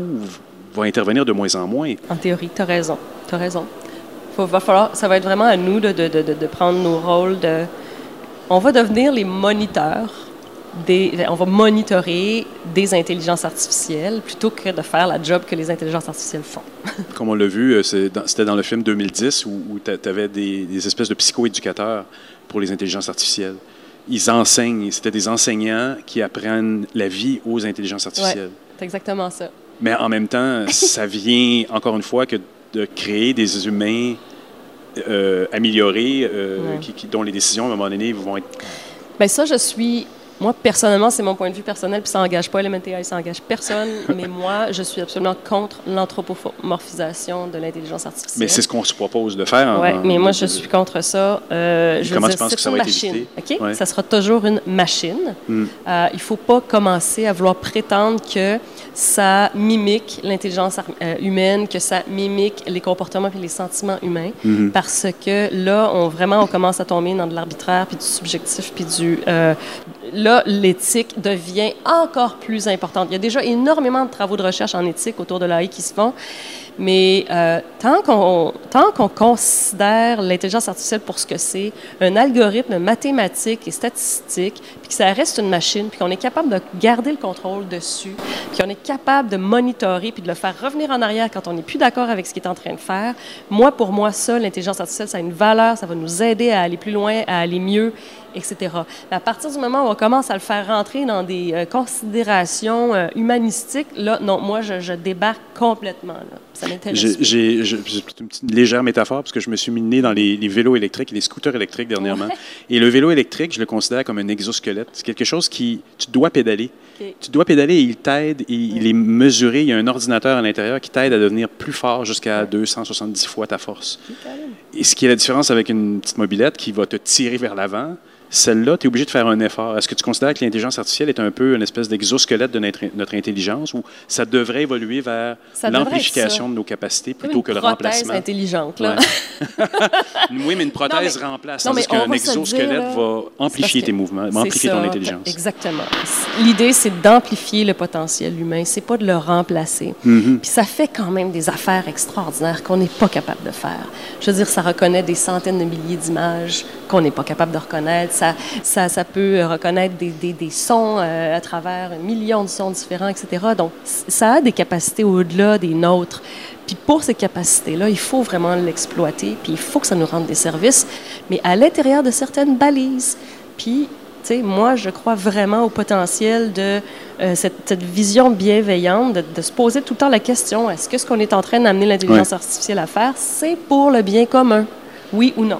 va intervenir de moins en moins. En théorie, tu as raison. Tu as raison. Va falloir, ça va être vraiment à nous de, de, de, de- de prendre nos rôles de. On va devenir les moniteurs. Des, on va monitorer des intelligences artificielles plutôt que de faire la job que les intelligences artificielles font. Comme on l'a vu, euh, c'était dans le film 2010 où, tu avais des, des espèces de psychoéducateurs pour les intelligences artificielles. Ils enseignent, c'était des enseignants qui apprennent la vie aux intelligences artificielles. C'est exactement ça. Mais en même temps, ça vient, encore une fois, que de créer des humains euh, améliorés, euh, Ouais. qui, qui- dont les décisions, à un moment donné, vont être Bien, ça, je suis. Moi, personnellement, c'est mon point de vue personnel, puis ça n'engage pas LMNTI, ça n'engage personne, mais moi, je suis absolument contre l'anthropomorphisation de l'intelligence artificielle. Mais c'est ce qu'on se propose de faire. Oui, en- mais moi, je suis contre ça. Euh, je veux comment dire, tu penses que ça va être machine, évité? Ouais. Ça sera toujours une machine. Hmm. Euh, il ne faut pas commencer à vouloir prétendre que ça mimique l'intelligence euh, humaine, que ça mimique les comportements et les sentiments humains, Mhm. parce que là, on, vraiment, on commence à tomber dans de l'arbitraire, puis du subjectif, puis du... euh, là, l'éthique devient encore plus importante. Il y a déjà énormément de travaux de recherche en éthique autour de l'AI qui se font, mais euh, tant qu'on considère l'intelligence artificielle pour ce que c'est, un algorithme mathématique et statistique, puis que ça reste une machine, puis qu'on est capable de garder le contrôle dessus, puis qu'on est capable de monitorer, puis de le faire revenir en arrière quand on n'est plus d'accord avec ce qu'il est en train de faire, moi, pour moi, ça, l'intelligence artificielle, ça a une valeur, ça va nous aider à aller plus loin, à aller mieux, etc. À partir du moment où on commence à le faire rentrer dans des euh, considérations euh, humanistiques, là, non, moi, je, je débarque complètement. Là. Ça m'intéresse. J'ai- une petite légère métaphore parce que je me suis miné dans les, les vélos électriques et les scooters électriques dernièrement. Et le vélo électrique, je le considère comme un exosquelette. C'est quelque chose qui, tu dois pédaler. Tu dois pédaler et il t'aide, et il est mesuré. Il y a un ordinateur à l'intérieur qui t'aide à devenir plus fort jusqu'à 270 fois ta force. Et ce qui est la différence avec une petite mobilette qui va te tirer vers l'avant, celle-là, tu es obligé de faire un effort. Est-ce que tu considères que l'intelligence artificielle est un peu une espèce d'exosquelette de notre, notre intelligence ou ça devrait évoluer vers l'amplification de nos capacités plutôt une que le prothèse remplacement? intelligente. Là. Ouais. oui, mais une prothèse Non, mais- remplace. Tandis qu'un exosquelette dire, là, va amplifier tes mouvements, amplifier ton ça, intelligence. Exactement. L'idée, c'est d'amplifier le potentiel humain. C'est pas de le remplacer. Mhm. Puis ça fait quand même des affaires extraordinaires qu'on n'est pas capable de faire. Je veux dire, ça reconnaît des centaines de milliers d'images qu'on n'est pas capable de reconnaître. Ça, ça, ça peut reconnaître des, des, des sons euh, à travers un million de sons différents, etc. Donc, ça a des capacités au-delà des nôtres. Puis pour ces capacités-là, il faut vraiment l'exploiter, puis il faut que ça nous rende des services, mais à l'intérieur de certaines balises. Puis Tu sais, moi, je crois vraiment au potentiel de euh, cette, cette vision bienveillante, de, de se poser tout le temps la question est-ce que ce qu'on est en train d'amener l'intelligence artificielle à faire, c'est pour le bien commun? Oui ou non?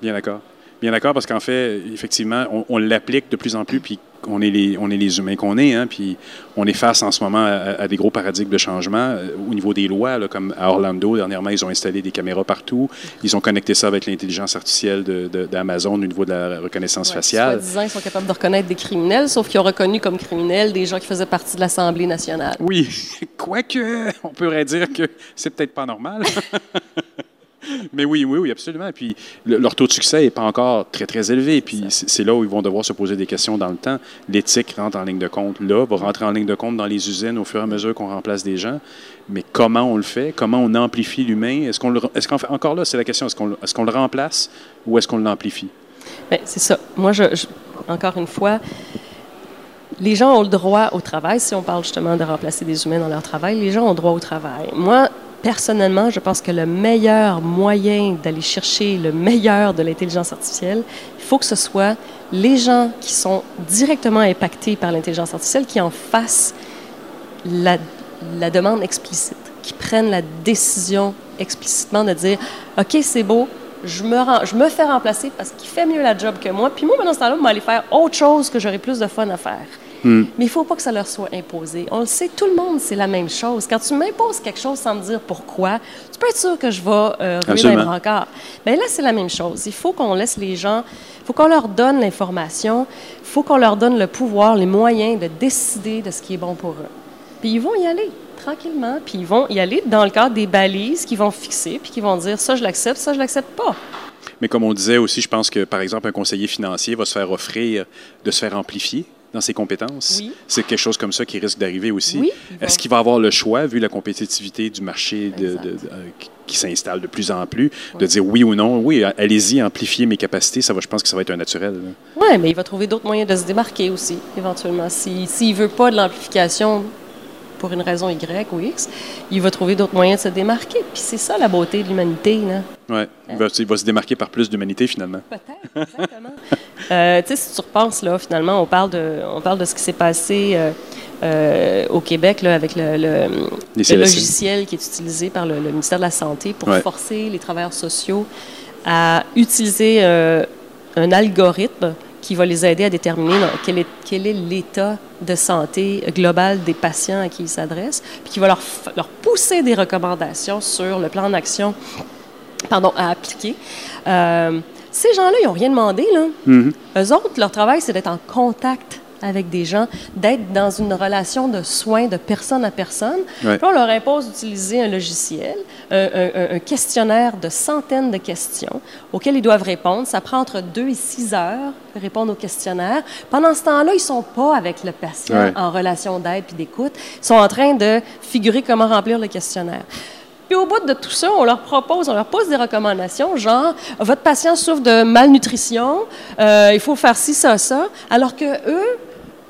Bien d'accord. Bien d'accord, parce qu'en fait, effectivement, on, on l'applique de plus en plus, puis on est les, on est les humains qu'on est, hein, puis on est face en ce moment à, à des gros paradigmes de changement euh, au niveau des lois, là, comme à Orlando, dernièrement, ils ont installé des caméras partout. Ils ont connecté ça avec l'intelligence artificielle d'Amazon au niveau de la reconnaissance Ouais, faciale. Soi-disant, ils sont capables de reconnaître des criminels, sauf qu'ils ont reconnu comme criminels des gens qui faisaient partie de l'Assemblée nationale. Oui, quoique, on pourrait dire que c'est peut-être pas normal. Mais oui, oui, oui, absolument. Puis le- leur taux de succès n'est pas encore très, très élevé. Puis c'est là où ils vont devoir se poser des questions dans le temps. L'éthique rentre en ligne de compte là, va rentrer en ligne de compte dans les usines au fur et à mesure qu'on remplace des gens. Mais comment on le fait? Comment on amplifie l'humain? Est-ce qu'on qu'en fait, encore là, c'est la question, est-ce qu'on, le- est-ce qu'on le remplace ou est-ce qu'on l'amplifie? Ben, c'est ça. Moi, je, je- encore une fois, les gens ont le droit au travail. Si on parle justement de remplacer des humains dans leur travail, les gens ont le droit au travail. Moi, personnellement, je pense que le meilleur moyen d'aller chercher le meilleur de l'intelligence artificielle, il faut que ce soit les gens qui sont directement impactés par l'intelligence artificielle qui en fassent la, demande explicite, qui prennent la décision explicitement de dire OK, c'est beau, je me, rem- je me fais remplacer parce qu'il fait mieux la job que moi, puis moi, pendant ce temps-là, je vais aller faire autre chose que j'aurai plus de fun à faire. Mais il ne faut pas que ça leur soit imposé. On le sait, tout le monde, c'est la même chose. Quand tu m'imposes quelque chose sans me dire pourquoi, tu peux être sûr que je vais euh, les Absolument. brancards. Bien là, c'est la même chose. Il faut qu'on laisse les gens, il faut qu'on leur donne l'information, il faut qu'on leur donne le pouvoir, les moyens de décider de ce qui est bon pour eux. Puis ils vont y aller tranquillement, puis ils vont y aller dans le cadre des balises qu'ils vont fixer, puis qu'ils vont dire ça, je l'accepte, ça, je l'accepte pas. Mais comme on disait aussi, je pense que, par exemple, un conseiller financier va se faire offrir de se faire amplifier dans ses compétences. Oui. C'est quelque chose comme ça qui risque d'arriver aussi. Oui, Est-ce qu'il va avoir le choix, vu la compétitivité du marché de- Exact. de- de- euh, qui- s'installe de plus en plus, de dire oui ou non, oui, allez-y, amplifiez mes capacités, ça va, je pense que ça va être un naturel. Oui, mais il va trouver d'autres moyens de se démarquer aussi, éventuellement. S'il ne veut pas de l'amplification pour une raison Y ou X, il va trouver d'autres moyens de se démarquer. Puis c'est ça la beauté de l'humanité. Ouais. Il, va, il va se démarquer par plus d'humanité, finalement. Peut-être, exactement. Euh, tu sais, si tu repenses, là, finalement, on parle de, on parle de ce qui s'est passé euh, euh, au Québec là, avec le, le- logiciel qui est utilisé par le, le ministère de la Santé pour Ouais. forcer les travailleurs sociaux à utiliser un algorithme qui va les aider à déterminer quel est, quel est l'état de santé global des patients à qui ils s'adressent, puis qui va leur, leur pousser des recommandations sur le plan d'action pardon, à appliquer. Euh, ces gens-là, ils n'ont rien demandé. Là. Mhm. Eux autres, leur travail, c'est d'être en contact avec des gens, d'être dans une relation de soins de personne à personne. Ouais. Puis on leur impose d'utiliser un logiciel, un, un- un- un questionnaire de centaines de questions auxquelles ils doivent répondre. Ça prend entre deux et six heures de répondre au questionnaire. Pendant ce temps-là, ils sont pas avec le patient Ouais. en relation d'aide puis d'écoute. Ils sont en train de figurer comment remplir le questionnaire. Puis au bout de tout ça, on leur propose, on leur pose des recommandations, genre votre patient souffre de malnutrition, euh, il faut faire ci, ça, ça, alors que eux,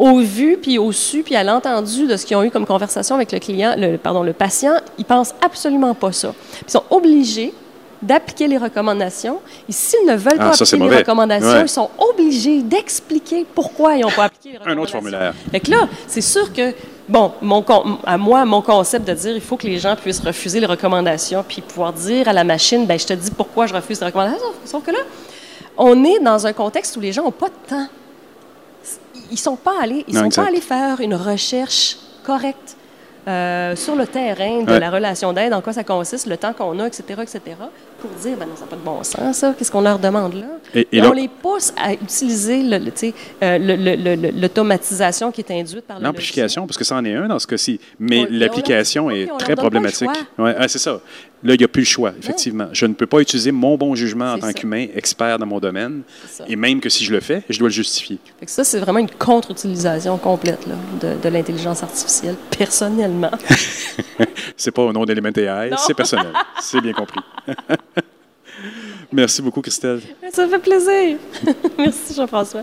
au vu, puis au su, puis à l'entendu de ce qu'ils ont eu comme conversation avec le client, le, pardon, le patient, ils pensent absolument pas ça. Ils sont obligés d'appliquer les recommandations. Et s'ils ne veulent Ah, pas ça, appliquer les recommandations, Ouais. ils sont obligés d'expliquer pourquoi ils n'ont pas appliqué les Un recommandations. autre formulaire. Fait que là, c'est sûr que, bon, mon, à moi, mon concept de dire il faut que les gens puissent refuser les recommandations puis pouvoir dire à la machine, ben je te dis pourquoi je refuse les recommandations. Sauf que là, on est dans un contexte où les gens n'ont pas de temps. Ils sont pas allés, ils Non, sont exact. pas allés faire une recherche correcte euh, sur le terrain de Ouais. la relation d'aide, en quoi ça consiste, le temps qu'on a, etc., etc., pour dire, ben non, ça n'a pas de bon sens, ça. Qu'est-ce qu'on leur demande là? Et- et Et là- on les pousse à utiliser le- sais, euh, le- le- le- l'automatisation qui est induite par L'amplification, parce que ça en est un dans ce cas-ci, mais On- on l'application est oui, très problématique. Ouais, ah, c'est ça. Là, il n'y a plus le choix, effectivement. Je ne peux pas utiliser mon bon jugement en tant qu'humain, expert dans mon domaine, et même que si je le fais, je dois le justifier. Ça, c'est vraiment une contre-utilisation complète là, de, de l'intelligence artificielle, personnellement. C'est pas au nom d'Element AI, c'est personnel. c'est bien compris. Merci beaucoup, Christelle. ça fait plaisir. Merci, Jean-François.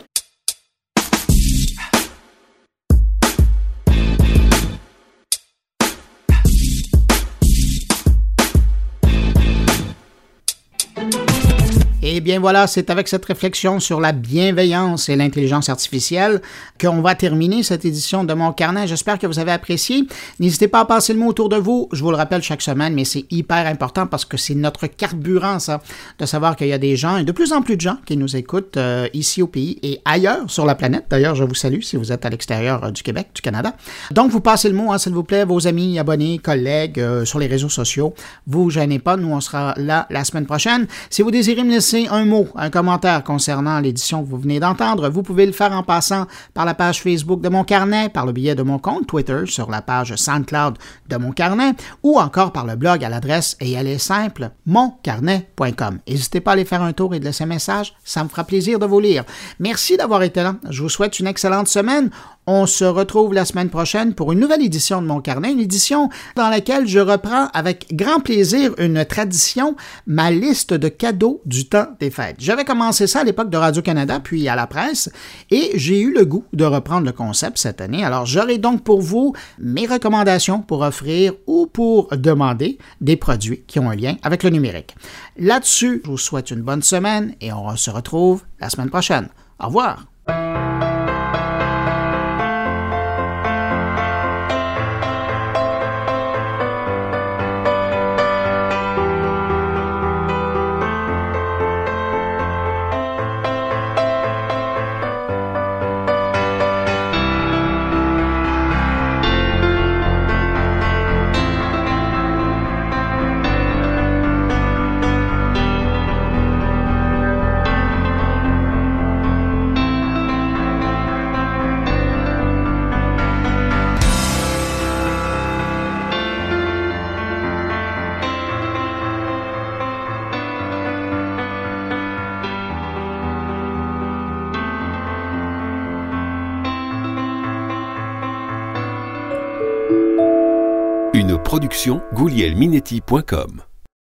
Eh bien voilà, c'est avec cette réflexion sur la bienveillance et l'intelligence artificielle qu'on va terminer cette édition de mon carnet. J'espère que vous avez apprécié. N'hésitez pas à passer le mot autour de vous. Je vous le rappelle chaque semaine, mais c'est hyper important parce que c'est notre carburant, ça, de savoir qu'il y a des gens, et de plus en plus de gens, qui nous écoutent euh, ici au pays et ailleurs sur la planète. D'ailleurs, je vous salue si vous êtes à l'extérieur euh, du Québec, du Canada. Donc, vous passez le mot, hein, s'il vous plaît, vos amis, abonnés, collègues euh, sur les réseaux sociaux. Vous gênez pas, nous, on sera là la semaine prochaine. Si vous désirez me laisser un mot, un commentaire concernant l'édition que vous venez d'entendre, vous pouvez le faire en passant par la page Facebook de mon carnet, par le billet de mon compte Twitter, sur la page SoundCloud de mon carnet, ou encore par le blog à l'adresse, et elle est simple, moncarnet.com. N'hésitez pas à aller faire un tour et de laisser un message, ça me fera plaisir de vous lire. Merci d'avoir été là. Je vous souhaite une excellente semaine. On se retrouve la semaine prochaine pour une nouvelle édition de mon carnet, une édition dans laquelle je reprends avec grand plaisir une tradition, ma liste de cadeaux du temps des fêtes. J'avais commencé ça à l'époque de Radio-Canada, puis à la presse, et j'ai eu le goût de reprendre le concept cette année. Alors j'aurai donc pour vous mes recommandations pour offrir ou pour demander des produits qui ont un lien avec le numérique. Là-dessus, je vous souhaite une bonne semaine et on se retrouve la semaine prochaine. Au revoir. goulielminetti.com